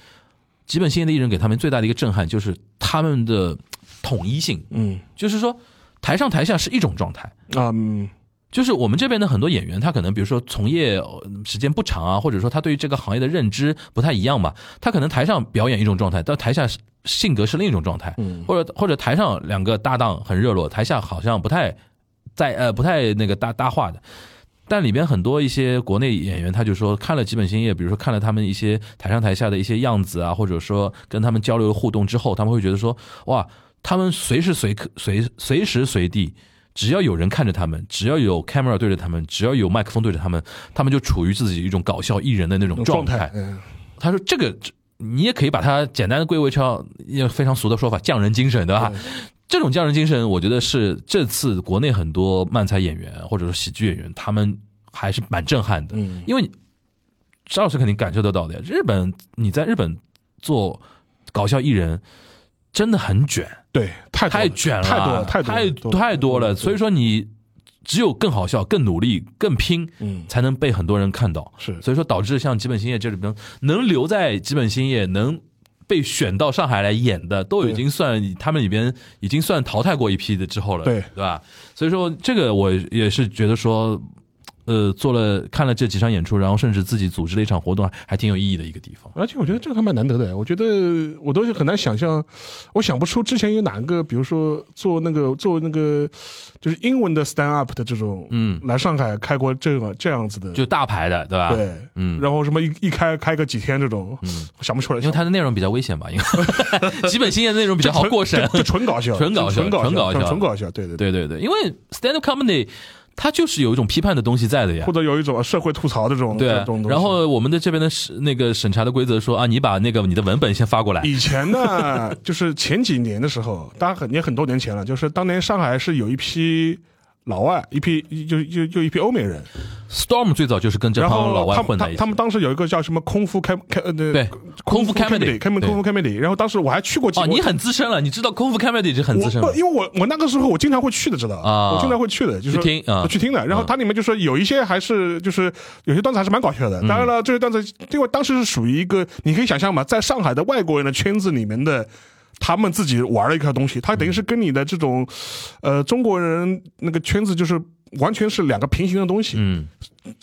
基本新的艺人给他们最大的一个震撼就是他们的统一性，嗯，就是说台上台下是一种状态。啊，嗯，就是我们这边的很多演员，他可能比如说从业呃时间不长啊，或者说他对于这个行业的认知不太一样吧，他可能台上表演一种状态，到台下性格是另一种状态，嗯。或者或者台上两个搭档很热络，台下好像不太在呃不太那个搭搭话的。但里边很多一些国内演员，他就说看了几本星业，比如说看了他们一些台上台下的一些样子啊，或者说跟他们交流互动之后，他们会觉得说，哇，他们随时随刻随随时随地，只要有人看着他们，只要有 camera 对着他们，只要有麦克风对着他们，他们就处于自己一种搞笑艺人的那种状态。他说这个你也可以把它简单的归为成一个非常俗的说法，匠人精神，对吧？这种匠人精神，我觉得是这次国内很多漫才演员或者说喜剧演员，他们还是蛮震撼的。嗯因为你沙老师肯定感受得到的呀。日本你在日本做搞笑艺人真的很卷，对，太太卷了，太多了，太多太多了。所以说你只有更好笑、更努力、更拼，嗯才能被很多人看到。是所以说导致像基本兴业这里边能留在基本兴业能。被选到上海来演的，都已经算他们里边已经算淘汰过一批的之后了，对对吧？所以说这个我也是觉得说，呃，做了看了这几场演出，然后甚至自己组织了一场活动，还挺有意义的一个地方。而且我觉得这个还蛮难得的，我觉得我都是很难想象，我想不出之前有哪个，比如说做那个做那个就是英文的 stand up 的这种，嗯。来上海开过这个这样子的，就大牌的，对吧？对，嗯。然后什么一一开开个几天这种，嗯，想不出来，因为它的内容比较危险吧，因为 基本新业的内容比较好过审，就纯搞笑，纯搞笑纯搞纯搞笑纯搞笑，对对。对对对，因为 stand up comedy 它就是有一种批判的东西在的呀或。者有一种社会吐槽的这种对然后我们的这边的审那个审查的规则说啊，你把那个你的文本先发过来，以前呢，就是前几年的时候，当然很也很多年前了，就是当年上海是有一批老外，一批就就就一批欧美人，Storm 最早就是跟这帮老外混在一起。他他们当时有一个叫什么空腹开开呃对空腹 comedy，开门空腹 comedy，然后当时我还去过几哦，你很资深了，你知道空腹 comedy 是很资深不，。因为我我那个时候我经常会去的，知道啊我经常会去的，就是去听啊去听的。然后它里面就说有一些还是就是有些段子还是蛮搞笑嗯的。当然了，这些段子因为当时是属于一个你可以想象嘛，在上海的外国人的圈子里面的。他们自己玩的一个东西，它等于是跟你的这种，呃，中国人那个圈子就是完全是两个平行的东西。嗯，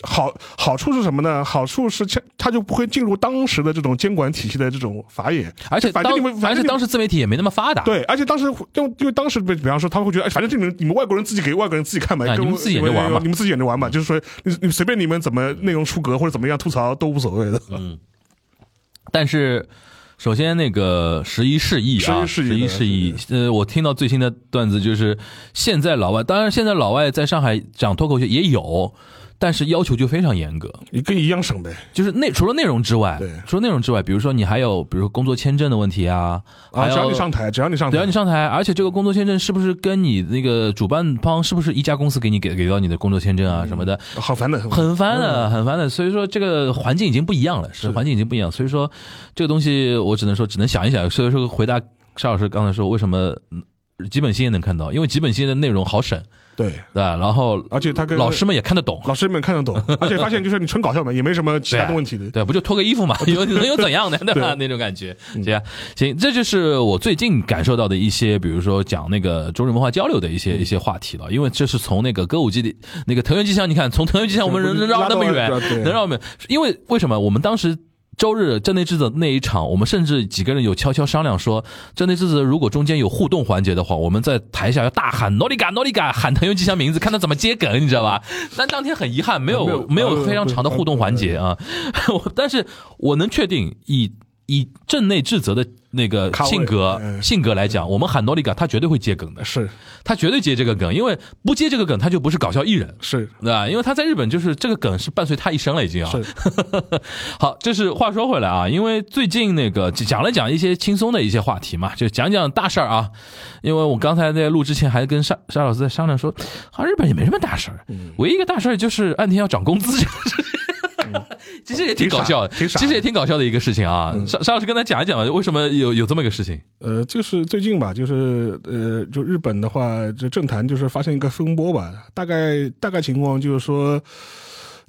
好好处是什么呢？好处是它它就不会进入当时的这种监管体系的这种法眼，而且反正你们反正当时自媒体也没那么发达。对，而且当时就因为当时比比方说他们会觉得，哎，反正这你们你们外国人自己给外国人自己看嘛，你们自己演着玩嘛你们自己也能玩嘛，就是说你你随便你们怎么内容出格或者怎么样吐槽都无所谓的。嗯但是，首先那个十一示意啊，十一示意呃，我听到最新的段子就是，现在老外，当然现在老外在上海讲脱口秀也有，但是要求就非常严格，你跟一样省呗，就是内除了内容之外对，除了内容之外，比如说你还有，比如说工作签证的问题啊，啊，还只要你上台，只要你上台，只要你上台，而且这个工作签证是不是跟你那个主办方是不是一家公司给你给给到你的工作签证啊什么的，好烦的，很烦。嗯的，很烦的。所以说这个环境已经不一样了，是。环境已经不一样。所以说这个东西我只能说只能想一想。所以说回答沙老师刚才说为什么嗯基本新也能看到，因为基本新的内容好审，对，对吧？然后而且他跟老师们也看得懂。老师们看得懂，而且发现就是你纯搞笑嘛，也没什么其他的问题的。对，不就脱个衣服嘛，有能有怎样的，对吧？那种感觉，这样行，这就是我最近感受到的一些，比如说讲那个中日文化交流的一些一些话题了。因为这是从那个歌舞伎的那个藤原纪香，你看从藤原纪香我们能能绕那么远，能绕那么远，因为为什么我们当时周日镇内智则那一场，我们甚至几个人有悄悄商量说，镇内智则如果中间有互动环节的话，我们在台下要大喊“诺里嘎诺里嘎”，喊藤原纪香名字，看他怎么接梗，你知道吧？但当天很遗憾，没有没有非常长的互动环节啊。但是我能确定以。以镇内智则的那个性格嗯性格来讲，我们喊诺里嘎，他绝对会接梗的，是他绝对接这个梗，因为不接这个梗，他就不是搞笑艺人。是对吧？因为他在日本就是这个梗是伴随他一生了，已经啊。是，好，这是话说回来啊，因为最近那个讲了讲一些轻松的一些话题嘛，就讲讲大事儿啊。因为我刚才在录之前还跟沙沙老师在商量说，好像日本也没什么大事儿，嗯唯一一个大事儿就是岸田要涨工资这个事情。其实也挺搞笑的，挺傻嗯其实也挺搞笑的一个事情啊。沙沙老师跟他讲一讲吧，为什么有有这么一个事情？呃，就是最近吧，就是呃，就日本的话，就政坛就是发生一个风波吧，大概大概情况就是说。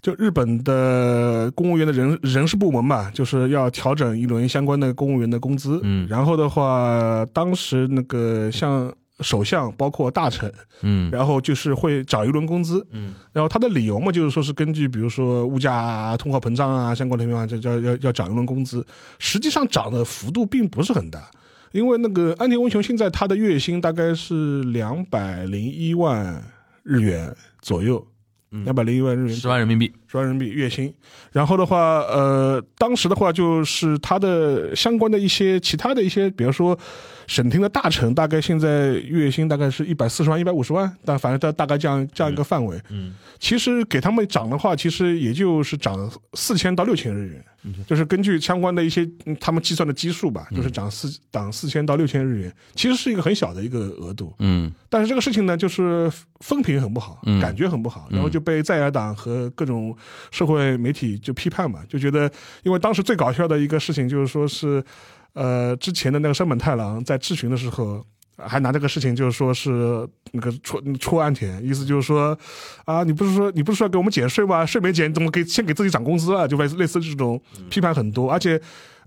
就日本的公务员的人人事部门吧，就是要调整一轮相关的公务员的工资。嗯然后的话，当时那个像首相包括大臣，嗯然后就是会涨一轮工资。嗯然后他的理由嘛，就是说是根据比如说物价啊、通货膨胀啊相关的情况，就要要要涨一轮工资。实际上涨的幅度并不是很大，因为那个安田文雄现在他的月薪大概是两百零一万日元左右，两百零一万日元十万人民币。十万人民币月薪。然后的话，呃，当时的话就是他的相关的一些其他的一些，比如说省厅的大臣，大概现在月薪大概是一百四十万、一百五十万，但反正大大概这样这样一个范围。嗯，其实给他们涨的话，其实也就是涨四千到六千日元，就是根据相关的一些嗯他们计算的基数吧，就是涨四涨四千到六千日元，其实是一个很小的一个额度。嗯但是这个事情呢，就是风评很不好，嗯感觉很不好，然后就被在野党和各种社会媒体就批判嘛，就觉得，因为当时最搞笑的一个事情就是说是，呃，之前的那个山本太郎在质询的时候。还拿这个事情，就是说是那个戳戳安田，意思就是说，啊，你不是说你不是说给我们减税吗？税没减，怎么给先给自己涨工资啊？就类似类似这种批判很多，而且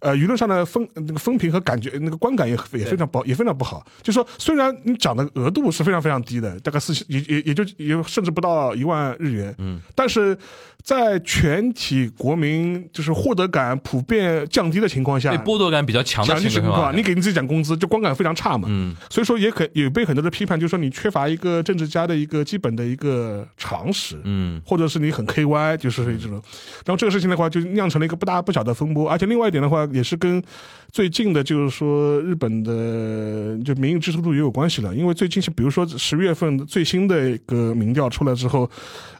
呃，舆论上的风那个风评和感觉那个观感也也非常不也非常不好。就说虽然你涨的额度是非常非常低的，大概四千也也也就也甚至不到一万日元，嗯，但是在全体国民就是获得感普遍降低的情况下对，剥夺感比较强的情况，情况，你给你自己涨工资，就观感非常差嘛。嗯所以说也可也被很多的批判，就是说你缺乏一个政治家的一个基本的一个常识，嗯或者是你很 K Y，就是这种。然后这个事情的话，就酿成了一个不大不小的风波。而且另外一点的话，也是跟最近的，就是说日本的就民意支持度也有关系了。因为最近是比如说十月份最新的一个民调出来之后，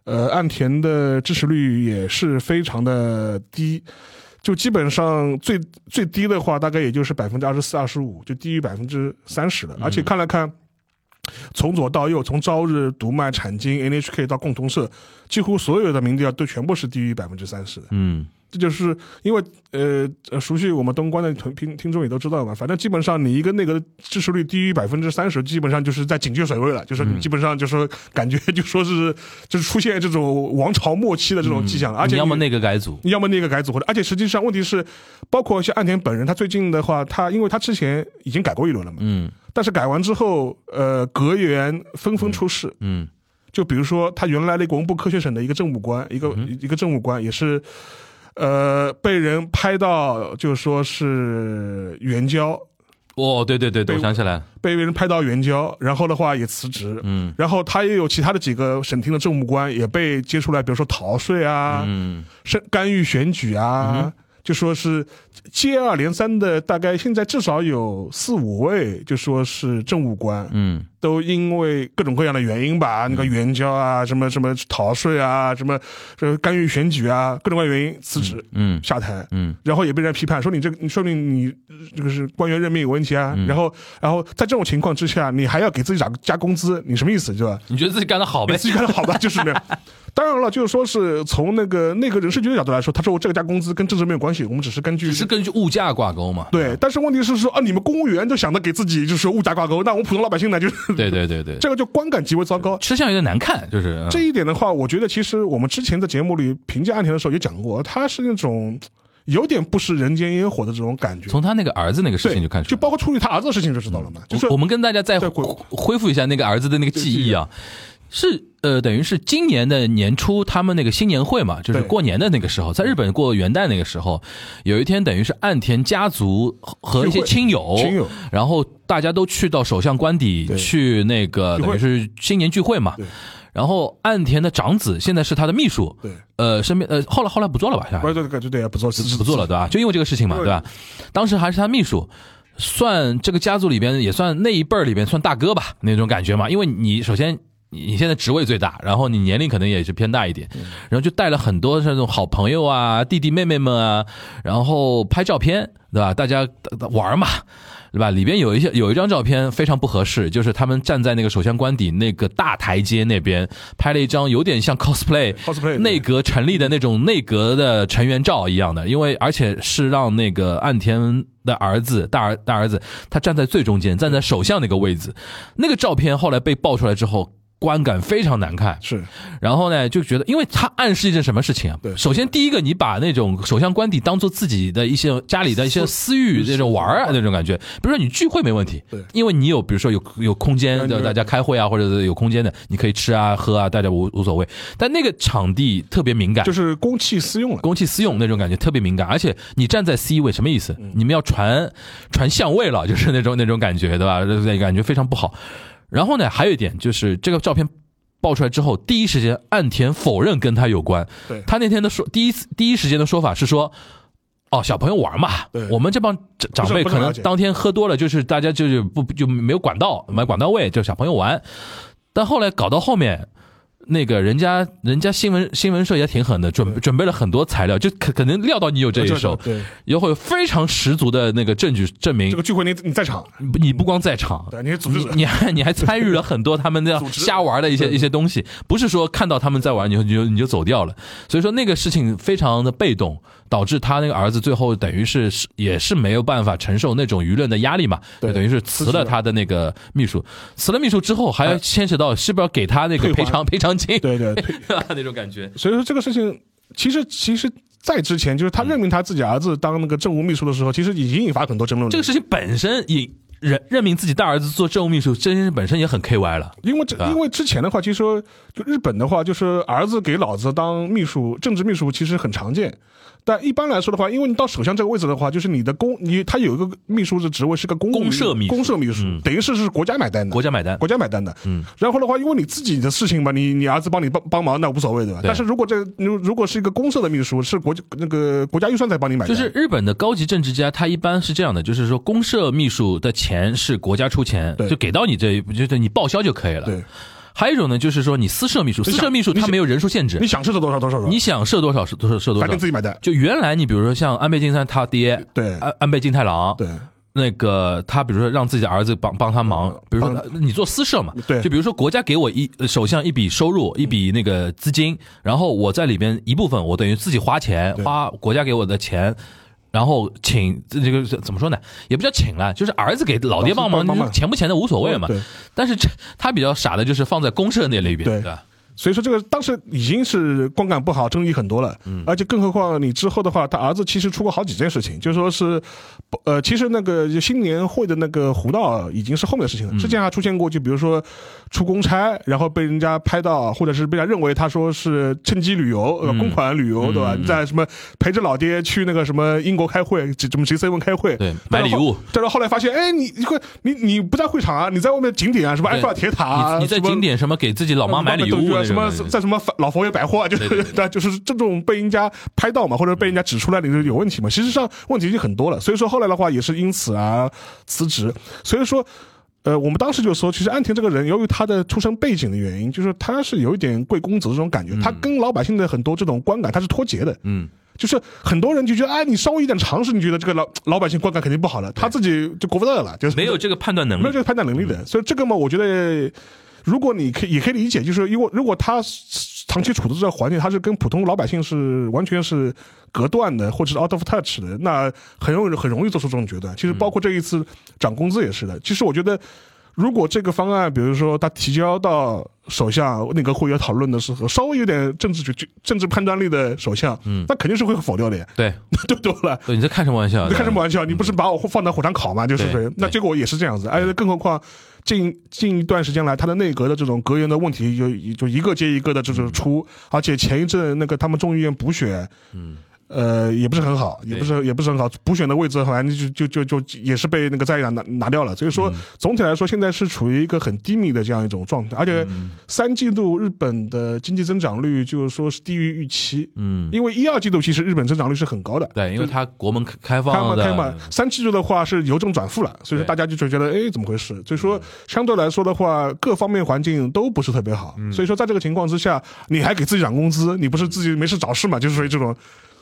呃，岸田的支持率也是非常的低。就基本上最最低的话，大概也就是百分之二十四、二十五，就低于百分之三十了。而且看了看，从左到右，从朝日、读卖、产经、NHK 到共同社，几乎所有的民调都全部是低于百分之三十的。嗯这就是因为呃呃，熟悉我们东关的听听听众也都知道嘛，反正基本上你一个那个支持率低于百分之三十，基本上就是在警戒水位了，就是你基本上就是感觉就说是就是出现这种王朝末期的这种迹象，而且要么那个改组，要么那个改组或者，而且实际上问题是，包括像岸田本人，他最近的话，他因为他之前已经改过一轮了嘛，嗯。但是改完之后，呃，阁员纷纷出事，嗯。就比如说他原来的国文部科学省的一个政务官，一个、一个政务官也是，呃，被人拍到就说是援交，哦，对对对对，我想起来被，被人拍到援交，然后的话也辞职，嗯。然后他也有其他的几个省厅的政务官也被揭出来，比如说逃税啊，嗯是干预选举啊，就说是接二连三的，大概现在至少有四五位，就说是政务官，嗯都因为各种各样的原因吧，那个援交啊，什么什么逃税啊，什么这干预选举啊，各种各样原因辞职、嗯下台。嗯然后也被人批判说你这个，你说明你呃这个是官员任命有问题啊。嗯然后，然后在这种情况之下，你还要给自己涨加工资，你什么意思，对吧？你觉得自己干得好呗？自己干得好吧，就是那样。当然了，就是说是从那个那个人事局的角度来说，他说我这个加工资跟政治没有关系，我们只是根据只是根据物价挂钩嘛。对。但是问题是说啊，你们公务员都想着给自己就是物价挂钩，那我们普通老百姓呢，就是对对对对，这个就观感极为糟糕。吃相有点难看，就是嗯这一点的话，我觉得其实我们之前的节目里评价安田的时候也讲过，他是那种有点不食人间烟火的这种感觉。从他那个儿子那个事情就看出来，就包括处理他儿子的事情就知道了嘛。就是我我们跟大家再恢复一下那个儿子的那个记忆啊。是呃，等于是今年的年初，他们那个新年会嘛，就是过年的那个时候，在日本过元旦那个时候，有一天等于是岸田家族和一些亲友，亲友然后大家都去到首相官邸去那个等于是新年聚会嘛。然后岸田的长子现在是他的秘书，对，呃，身边呃后来后来不做了吧？不是这个对对不做不做了，对吧？就因为这个事情嘛，对对吧？当时还是他秘书，算这个家族里边也算那一辈儿里边算大哥吧，那种感觉嘛。因为你首先你你现在职位最大，然后你年龄可能也是偏大一点，然后就带了很多那种好朋友啊、弟弟妹妹们啊，然后拍照片，对吧？大家玩嘛。对吧？里边有一些有一张照片非常不合适，就是他们站在那个首相官邸那个大台阶那边拍了一张有点像 cosplay cosplay 内阁成立的那种内阁的成员照一样的，因为而且是让那个岸田的儿子大儿大儿子他站在最中间，站在首相那个位置，那个照片后来被爆出来之后。观感非常难看，是然后呢，就觉得，因为它暗示一件什么事情啊？对首先第一个，你把那种首相官邸当做自己的一些家里的一些私域那种玩儿啊那种感觉。比如说你聚会没问题，对因为你有比如说有有空间的对大家开会啊，或者是有空间的，你可以吃啊喝啊，大家无无所谓。但那个场地特别敏感，就是公器私用了。公器私用那种感觉特别敏感，而且你站在 C 位什么意思？你们要传传相位了，就是那种那种感觉，对吧？这感觉非常不好。然后呢，还有一点就是这个照片爆出来之后，第一时间岸田否认跟他有关。对他那天的说，第一次第一时间的说法是说。哦，小朋友玩嘛，我们这帮长长辈可能当天喝多了，就是大家就是不就没有管到没管到位，就小朋友玩。但后来搞到后面，那个人家人家新闻新闻社也挺狠的，准准备了很多材料，就可可能料到你有这一手，对。也会有非常十足的那个证据证明这个聚会你你在场，你不光在场，对，你是组织者，你还你还参与了很多他们那样 瞎玩的一些一些东西，不是说看到他们在玩你就你就你就走掉了。所以说那个事情非常的被动，导致他那个儿子最后等于是是也是没有办法承受那种舆论的压力嘛，对就等于是辞了他的那个秘书，辞了秘书之后还要牵扯到是不是要给他那个赔偿赔偿金，对对 对。那种感觉。所以说这个事情，其实其实，在之前就是他任命他自己儿子当那个政务秘书的时候，其实已经引发很多争论了。这个事情本身引任任命自己大儿子做政务秘书，这件事本身也很 K Y 了。因为这因为之前的话，其实说就日本的话，就是儿子给老子当秘书、政治秘书，其实很常见。但一般来说的话，因为你到首相这个位置的话，就是你的公你他有一个秘书的职位是个公公社秘书。公社秘书，嗯。等于是是国家买单的，国家买单。国家买单的。嗯，然后的话，因为你自己的事情吧，你你儿子帮你帮帮忙那无所谓对吧？对。但是如果这如如果是一个公社的秘书，是国那个国家预算在帮你买单，就是日本的高级政治家，他一般是这样的，就是说公社秘书的钱是国家出钱，对。就给到你这，就是你报销就可以了。对，还有一种呢，就是说你私设秘书，私设秘书他没有人数限制。你，想设多少多少，你想设多少是多少设多少？反正。自己买单。就原来你比如说像安倍晋三他爹，对。安安倍晋太郎，对。那个他比如说让自己的儿子帮帮他忙，比如说你做私设嘛，对。就比如说国家给我一呃首相一笔收入，一笔那个资金，然后我在里边一部分我等于自己花钱，花国家给我的钱。然后请这个怎么说呢？也不叫请了，就是儿子给老爹帮忙，帮忙钱不钱的无所谓嘛。但是这他比较傻的就是放在公社那类别，对吧？所以说这个当时已经是观感不好，争议很多了。嗯，而且更何况你之后的话，他儿子其实出过好几件事情，就说是，呃，其实那个新年会的那个胡闹已经是后面的事情了。之前还出现过，就比如说出公差，然后被人家拍到，或者是被人家认为他说是趁机旅游，呃，公款旅游，对吧？你在什么陪着老爹去那个什么英国开会，什么 G7 开会，对买礼物。但是后来发现，哎，你你会你你不在会场啊，你在外面景点啊，什么埃菲尔铁塔你在景点什么给自己老妈买礼物什么在什么老佛爷百货啊，就是对对对，就是这种被人家拍到嘛，或者被人家指出来的就有问题嘛。其实际上问题已经很多了，所以说后来的话也是因此啊辞职。所以说。呃，我们当时就说，其实安田这个人，由于他的出身背景的原因，就是他是有一点贵公子这种感觉，他跟老百姓的很多这种观感他是脱节的。嗯，就是很多人就觉得，哎，你稍微一点常识，你觉得这个老老百姓观感肯定不好了，他自己就过不到了，就是没有这个判断能力没有这。个判断能力的。所以这个嘛，我觉得，如果你可以也可以理解，就是因为如果他长期处的这个环境，他是跟普通老百姓是完全是隔断的，或者是 out of touch 的，那很容易很容易做出这种决断。其实包括这一次涨工资也是的。其实我觉得。如果这个方案，比如说他提交到首相那个会议讨论的时候，稍微有点政治决决政治判断力的首相，嗯，那肯定是会否掉的呀，对，对不对了？对，你在开什么玩笑？你开什么玩笑？你不是把我放在火上烤吗？就是那结果也是这样子。而且更何况近近一段时间来，他的内阁的这种阁员的问题就就一个接一个的就是出，而且前一阵那个他们众议院补选，嗯。呃，也不是很好，也不是也不是很好，补选的位置好像就就就就也是被那个在野党拿拿掉了。所以说，总体来说，现在是处于一个很低迷的这样一种状态，而且三季度日本的经济增长率就是说是低于预期。嗯，因为一二季度其实日本增长率是很高的，对，因为它国门开开开放开嘛，三季度的话是由正转负了，所以说大家就觉得哎怎么回事？所以说相对来说的话，各方面环境都不是特别好，所以说在这个情况之下，你还给自己涨工资，你不是自己没事找事嘛？就是属于这种。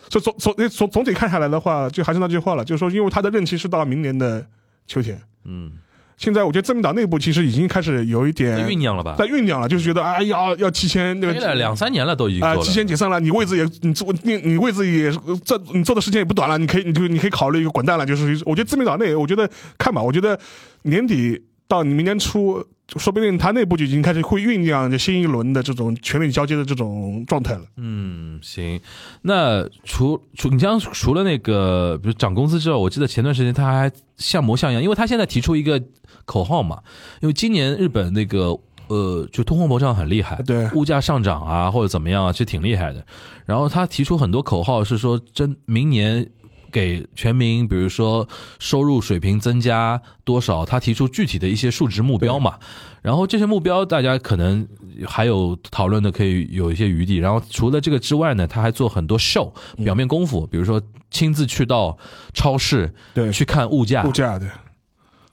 所以总总总总体看下来的话，就还是那句话了，就是说，因为他的任期是到明年的秋天，嗯，现在我觉得自民党内部其实已经开始有一点酝酿了吧？在酝酿了，就是觉得哎呀要提前那个两三年了，都已经啊，提前解散了，你位置也你做你你位置也这你做的时间也不短了，你可以你就你可以考虑一个滚蛋了，就是我觉得自民党内，我觉得看吧，我觉得年底到你明年初，说不定他内部就已经开始会酝酿新一轮的这种权力交接的这种状态了。嗯，行。那除除你像除了那个，比如涨工资之外，我记得前段时间他还像模像样，因为他现在提出一个口号嘛，因为今年日本那个呃，就通货膨胀很厉害，对物价上涨啊或者怎么样啊，其实挺厉害的。然后他提出很多口号，是说真明年。给全民，比如说收入水平增加多少，他提出具体的一些数值目标嘛。然后这些目标大家可能还有讨论的，可以有一些余地。然后除了这个之外呢，他还做很多 show 表面功夫，比如说亲自去到超市对去看物价，物价的，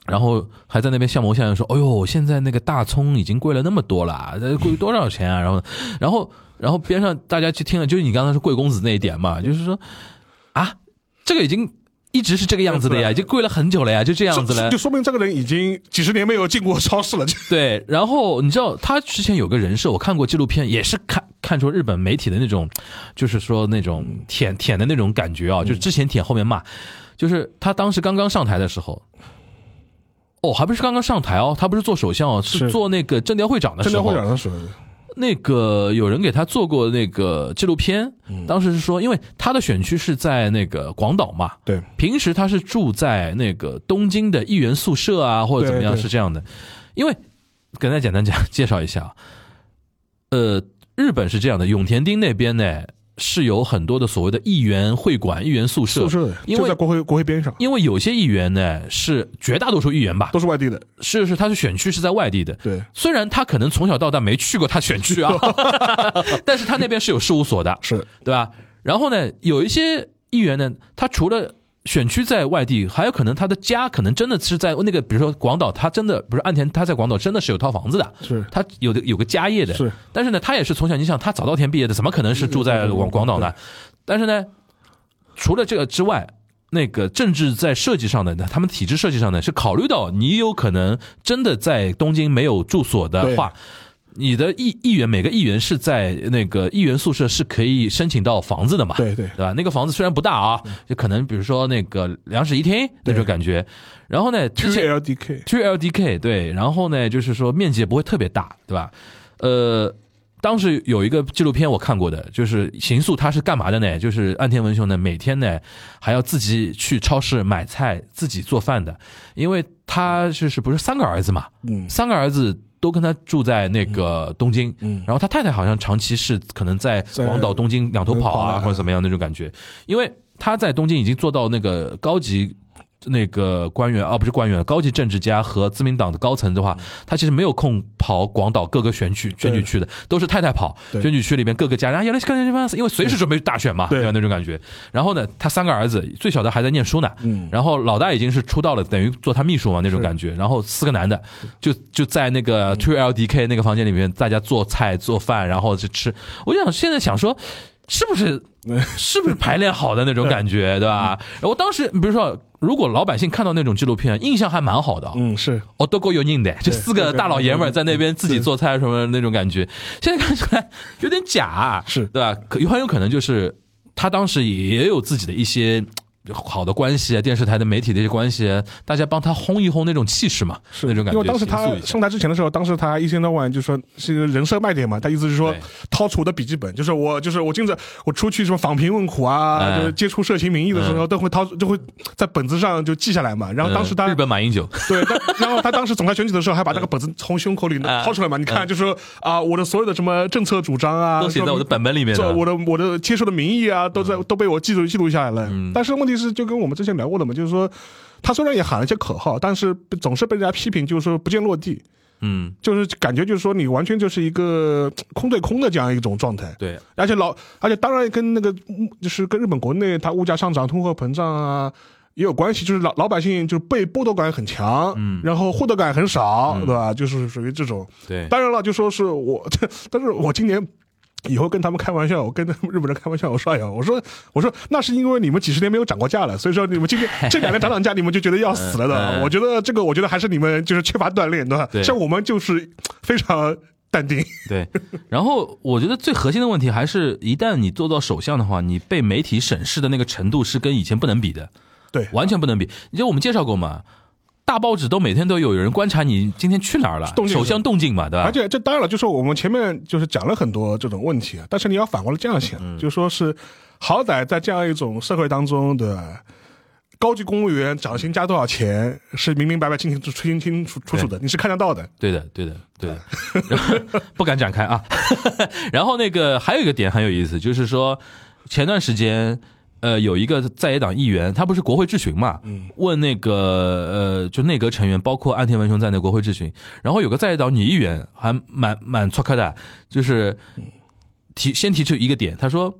然后还在那边像模像样说：“哎呦，现在那个大葱已经贵了那么多了，这贵多少钱啊？”然后，然后，然后边上大家去听了，就是你刚才说贵公子那一点嘛，就是说啊，这个已经一直是这个样子的呀，已经贵了很久了呀，就这样子了就。说明这个人已经几十年没有进过超市了。对，然后你知道他之前有个人设，我看过纪录片，也是看看出日本媒体的那种，就是说那种舔舔的那种感觉啊，就是之前舔后面骂，就是他当时刚刚上台的时候。哦，还不是刚刚上台哦，他不是做首相哦，是是做那个政调会长的政时候。调会长的时候，那个有人给他做过那个纪录片，嗯。当时是说，因为他的选区是在那个广岛嘛，对，平时他是住在那个东京的议员宿舍啊，或者怎么样是这样的。因为跟大家简单讲介绍一下啊，呃，日本是这样的，永田町那边呢是有很多的所谓的议员会馆、议员宿舍，宿舍因为就在国会国会边上，因为有些议员呢是绝大多数议员吧。都，是外地的。是是他是选区是在外地的，对，虽然他可能从小到大没去过他选区啊，但是他那边是有事务所的，是。对吧？然后呢，有一些议员呢，他除了选区在外地，还有可能他的家可能真的是在那个，比如说广岛，他真的不是岸田，他在广岛真的是有套房子的，是他有的有个家业的，是。但是呢，他也是从小，你想他早稻田毕业的，怎么可能是住在广广岛呢？但是呢，除了这个之外，那个政治在设计上的，他们体制设计上呢，是考虑到你有可能真的在东京没有住所的话，你的议议员每个议员是在那个议员宿舍是可以申请到房子的嘛？对对对吧？那个房子虽然不大啊，就可能比如说那个两室一厅那种感觉。然后呢，之 Two LDK，Two LDK 对，然后呢，就是说面积也不会特别大，对吧？呃，当时有一个纪录片我看过的，就是刑诉他是干嘛的呢？就是岸田文雄呢，每天呢还要自己去超市买菜，自己做饭的，因为他就是不是三个儿子嘛，嗯三个儿子。都跟他住在那个东京，嗯。然后他太太好像长期是可能在广岛、东京两头跑啊，或者怎么样那种感觉，因为他在东京已经做到那个高级那个官员啊，不是官员，高级政治家和自民党的高层的话，他其实没有空跑广岛各个选区选举区的，都是太太跑选举区里面各个家，然后原来是干什么？因为随时准备大选嘛，对吧？那种感觉。然后呢，他三个儿子，最小的还在念书呢，嗯然后老大已经是出道了，等于做他秘书嘛那种感觉。然后四个男的就就在那个 Two LDK 那个房间里面，大家做菜做饭，然后就吃。我就想现在想说，是不是 是不是排练好的那种感 觉，对吧？然后当时比如说，如果老百姓看到那种纪录片，印象还蛮好的。嗯是哦，都够有硬的，这四个大老爷们儿在那边自己做菜什么那种感觉，现在看起来有点假，是对吧？可有很有可能就是他当时也有自己的一些。好的关系啊，电视台的媒体的一些关系啊，大家帮他轰一轰那种气势嘛，是那种感觉。因为当时他上台之前的时候，当时他一天到晚就说是一个人设卖点嘛，他意思是说掏出我的笔记本，就是我就是我经常我出去什么访贫问苦啊，哎就是接触社情民意的时候，都会掏就会在本子上就记下来嘛。然后当时他嗯日本马英九，对，但然后他当时总裁选举的时候，还把那个本子从胸口里啊掏出来嘛。你看，就是说啊，我的所有的什么政策主张啊，都写在我的本本里面的这我的我的接受的民意啊，都在都被我记录记录下来了。嗯但是问题是，就跟我们之前聊过的嘛，就是说，他虽然也喊了一些口号，但是总是被人家批评，就是说不见落地，嗯，就是感觉就是说你完全就是一个空对空的这样一种状态。对，而且老，而且当然跟那个嗯就是跟日本国内它物价上涨、通货膨胀啊也有关系，就是老老百姓就是被剥夺感很强，嗯，然后获得感很少，对吧？就是属于这种。对，当然了，就说是我，但是我今年。以后跟他们开玩笑，我跟日本人开玩笑，我说哎呀，我说我说那是因为你们几十年没有涨过价了，所以说你们今天 这两年涨涨价，你们就觉得要死了的。我觉得这个，我觉得还是你们就是缺乏锻炼，对吧？对像我们就是非常淡定，对，然后我觉得最核心的问题还是，一旦你做到首相的话，你被媒体审视的那个程度是跟以前不能比的，对，完全不能比。你就我们介绍过嘛，大报纸都每天都有人观察你今天去哪儿了动，静首相动静嘛，对吧？而且这当然了，就是我们前面就是讲了很多这种问题，啊，但是你要反过来这样想，嗯就说是好歹在这样一种社会当中，对吧？高级公务员涨薪加多少钱是明明白白、清清楚清清楚楚楚的，你是看得到的。对的，对的，对的，不敢展开啊。然后那个还有一个点很有意思，就是说前段时间。呃，有一个在野党议员，他不是国会质询嘛？嗯问那个呃，就内阁成员，包括岸田文雄在内国会质询，然后有个在野党女议员还蛮蛮错开的，就是提先提出一个点，他说，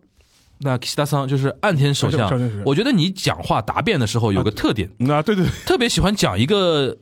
那岸田桑就是岸田首相我觉得你讲话答辩的时候有个特点，嗯啊，对对，对特别喜欢讲一个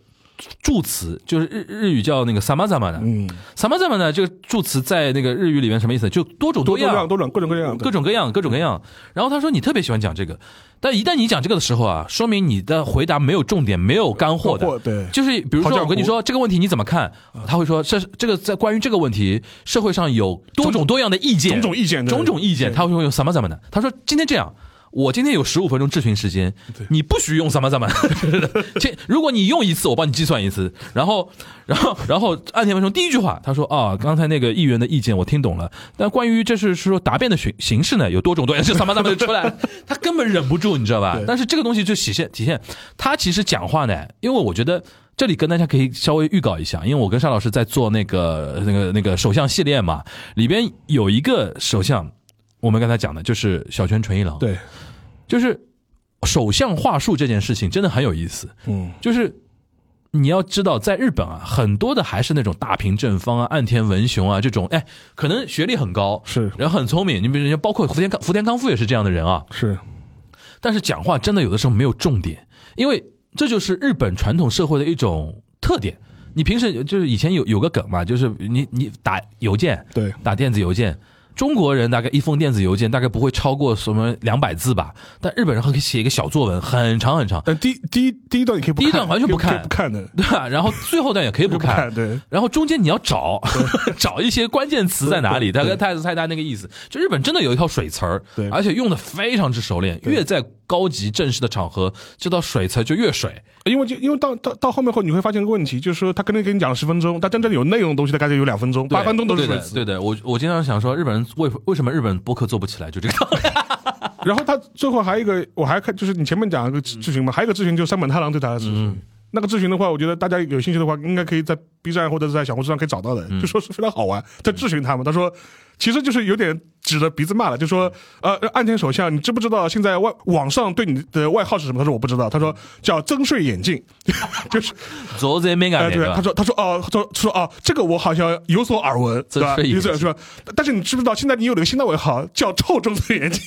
助词，就是日日语叫那个 samazama 的嗯，samazama 呢，这个助词在那个日语里面什么意思？就多种样多多样，多种各种各样，各种各样，各种各样。然后他说你特别喜欢讲这个，但一旦你讲这个的时候啊，说明你的回答没有重点，没有干货的。对，就是比如说我跟你说这个问题你怎么看，他会说这这个在关于这个问题，社会上有多种多样的意见，种种意见对种种意见，是他会用什么什么的。他说今天这样。我今天有十五分钟质询时间，你不许用什么什么。这如果你用一次，我帮你计算一次。然后，然后，然后岸田文雄第一句话他说啊，刚才那个议员的意见我听懂了，但关于这是说答辩的形形式呢，有多种多样，这什么什么就出来了，他根本忍不住，你知道吧？但是这个东西就体现体现他其实讲话呢，因为我觉得。这里跟大家可以稍微预告一下，因为我跟沙老师在做那个那个那个首相系列嘛，里边有一个首相，我们刚才讲的就是小泉纯一郎，，对，就是首相话术这件事情真的很有意思，嗯，就是你要知道，在日本啊，很多的还是那种大平正方啊、岸田文雄啊这种，哎，可能学历很高，是。人很聪明，你比如人家包括福田康福田康夫也是这样的人啊，是，但是讲话真的有的时候没有重点，因为这就是日本传统社会的一种特点。你平时就是以前有有个梗嘛，就是你你打邮件，对，打电子邮件，中国人大概一封电子邮件大概不会超过什么两百字吧，但日本人可以写一个小作文，很长很长，但第第一第一段你可以不看，第一段完全不看不看的，对吧？然后最后段也可以不看，看，对，然后中间你要找 找一些关键词在哪里，大概太太大那个意思。就日本真的有一套水词儿，对。而且用的非常之熟练，越在高级正式的场合，这套水词就越水。因为就因为到到到后面后你会发现一个问题，就是说他可能给你讲了十分钟，但真正有内容的东西大概就有两分钟，对八分钟都是对的。我我经常想说，日本人为为什么日本播客做不起来，就这个道理。然后他最后还有一个，我还看就是你前面讲一个咨询嘛，还有一个咨询就是山本太郎对他的咨询。那个咨询的话，我觉得大家有兴趣的话，应该可以在 B 站或者是在小红书上可以找到的，就说是非常好玩。在咨询他们，他说其实就是有点指着鼻子骂了，就说呃，岸田首相，你知不知道现在外网上对你的外号是什么？他说我不知道，他说叫增税眼镜，就是 他说，他说，哦，他说说哦，这个我好像有所耳闻，对吧？有所耳闻？但是你知不知道，现在你有了个新的外号叫臭增税眼镜？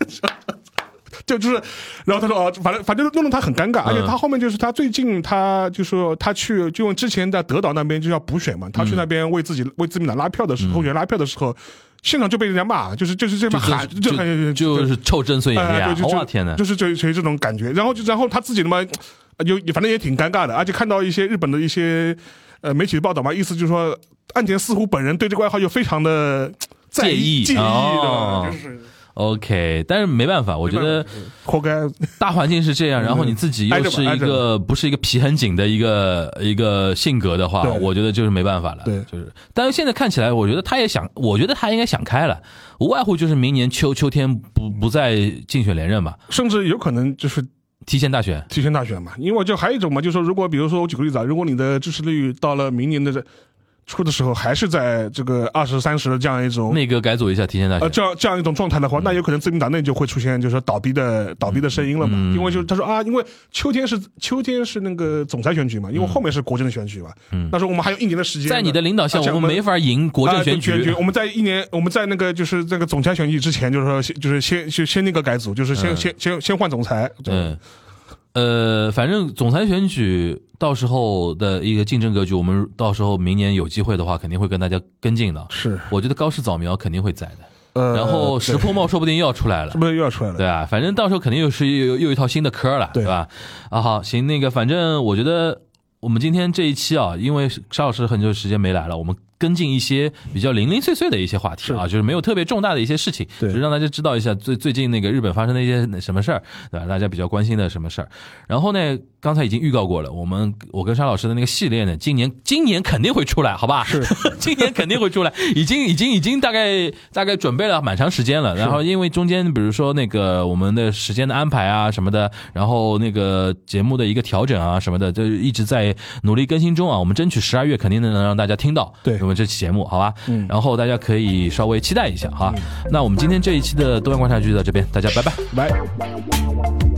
就就是，然后他说哦，反正反正弄得他很尴尬，而且他后面就是他最近他就说他去，就用之前在德岛那边就要补选嘛，他去那边为自己为自民党拉票的时候，候选拉票的时候，现场就被人家骂，就是就是这么喊，就很就就是臭真孙眼哎，呀对，！就哇天哪！就是就就这种感觉。然后就然后他自己他妈有反正也挺尴尬的，而且看到一些日本的一些呃媒体的报道嘛，意思就是说岸田似乎本人对这个外号又非常的在介意介意哦的，就是 OK，但是没办法，我觉得活该。大环境是这样，然后你自己又是一个不是一个皮很紧的一个一个性格的话，我觉得就是没办法了。对就是，但是现在看起来，我觉得他也想，我觉得他应该想开了，无外乎就是明年秋秋天不不再竞选连任吧，甚至有可能就是提前大选。提前大选嘛，因为就还有一种嘛，就是说，如果比如说我举个例子啊，如果你的支持率到了明年的这初的时候，还是在这个二十三十的这样一种内阁改组一下，提前大呃。这样这样一种状态的话，那有可能自民党内就会出现就是说倒闭的倒闭的声音了嘛，嗯。因为就他说啊，因为秋天是秋天是那个总裁选举嘛，因为后面是国政的选举嘛，嗯。那时候我们还有一年的时间，在你的领导下，我们没法赢国政选举。我们在一年，我们在那个就是这个总裁选举之前，就是说先就是先就先那个改组，就是先、嗯。先先先换总裁。嗯，呃，反正总裁选举到时候的一个竞争格局，我们到时候明年有机会的话，肯定会跟大家跟进的。是我觉得高市早苗肯定会在的，呃，然后石破茂说不定又要出来了是。不是又要出来了？对啊，反正到时候肯定又是又又又一套新的科了，对对吧？啊，好，行，那个反正我觉得我们今天这一期啊，因为沙老师很久时间没来了，我们跟进一些比较零零碎碎的一些话题啊，就是没有特别重大的一些事情，对只是让大家知道一下最最近那个日本发生的一些什么事儿，对吧？大家比较关心的什么事儿。然后呢，刚才已经预告过了，我们我跟沙老师的那个系列呢，今年今年肯定会出来，好吧？是，今年肯定会出来，已经已经已经大概大概准备了蛮长时间了。然后因为中间比如说那个我们的时间的安排啊什么的，然后那个节目的一个调整啊什么的，就一直在努力更新中啊。我们争取十二月肯定能让大家听到，对我们这期节目好吧？嗯然后大家可以稍微期待一下哈。那我们今天这一期的多元观察局就到这边，大家拜拜。来。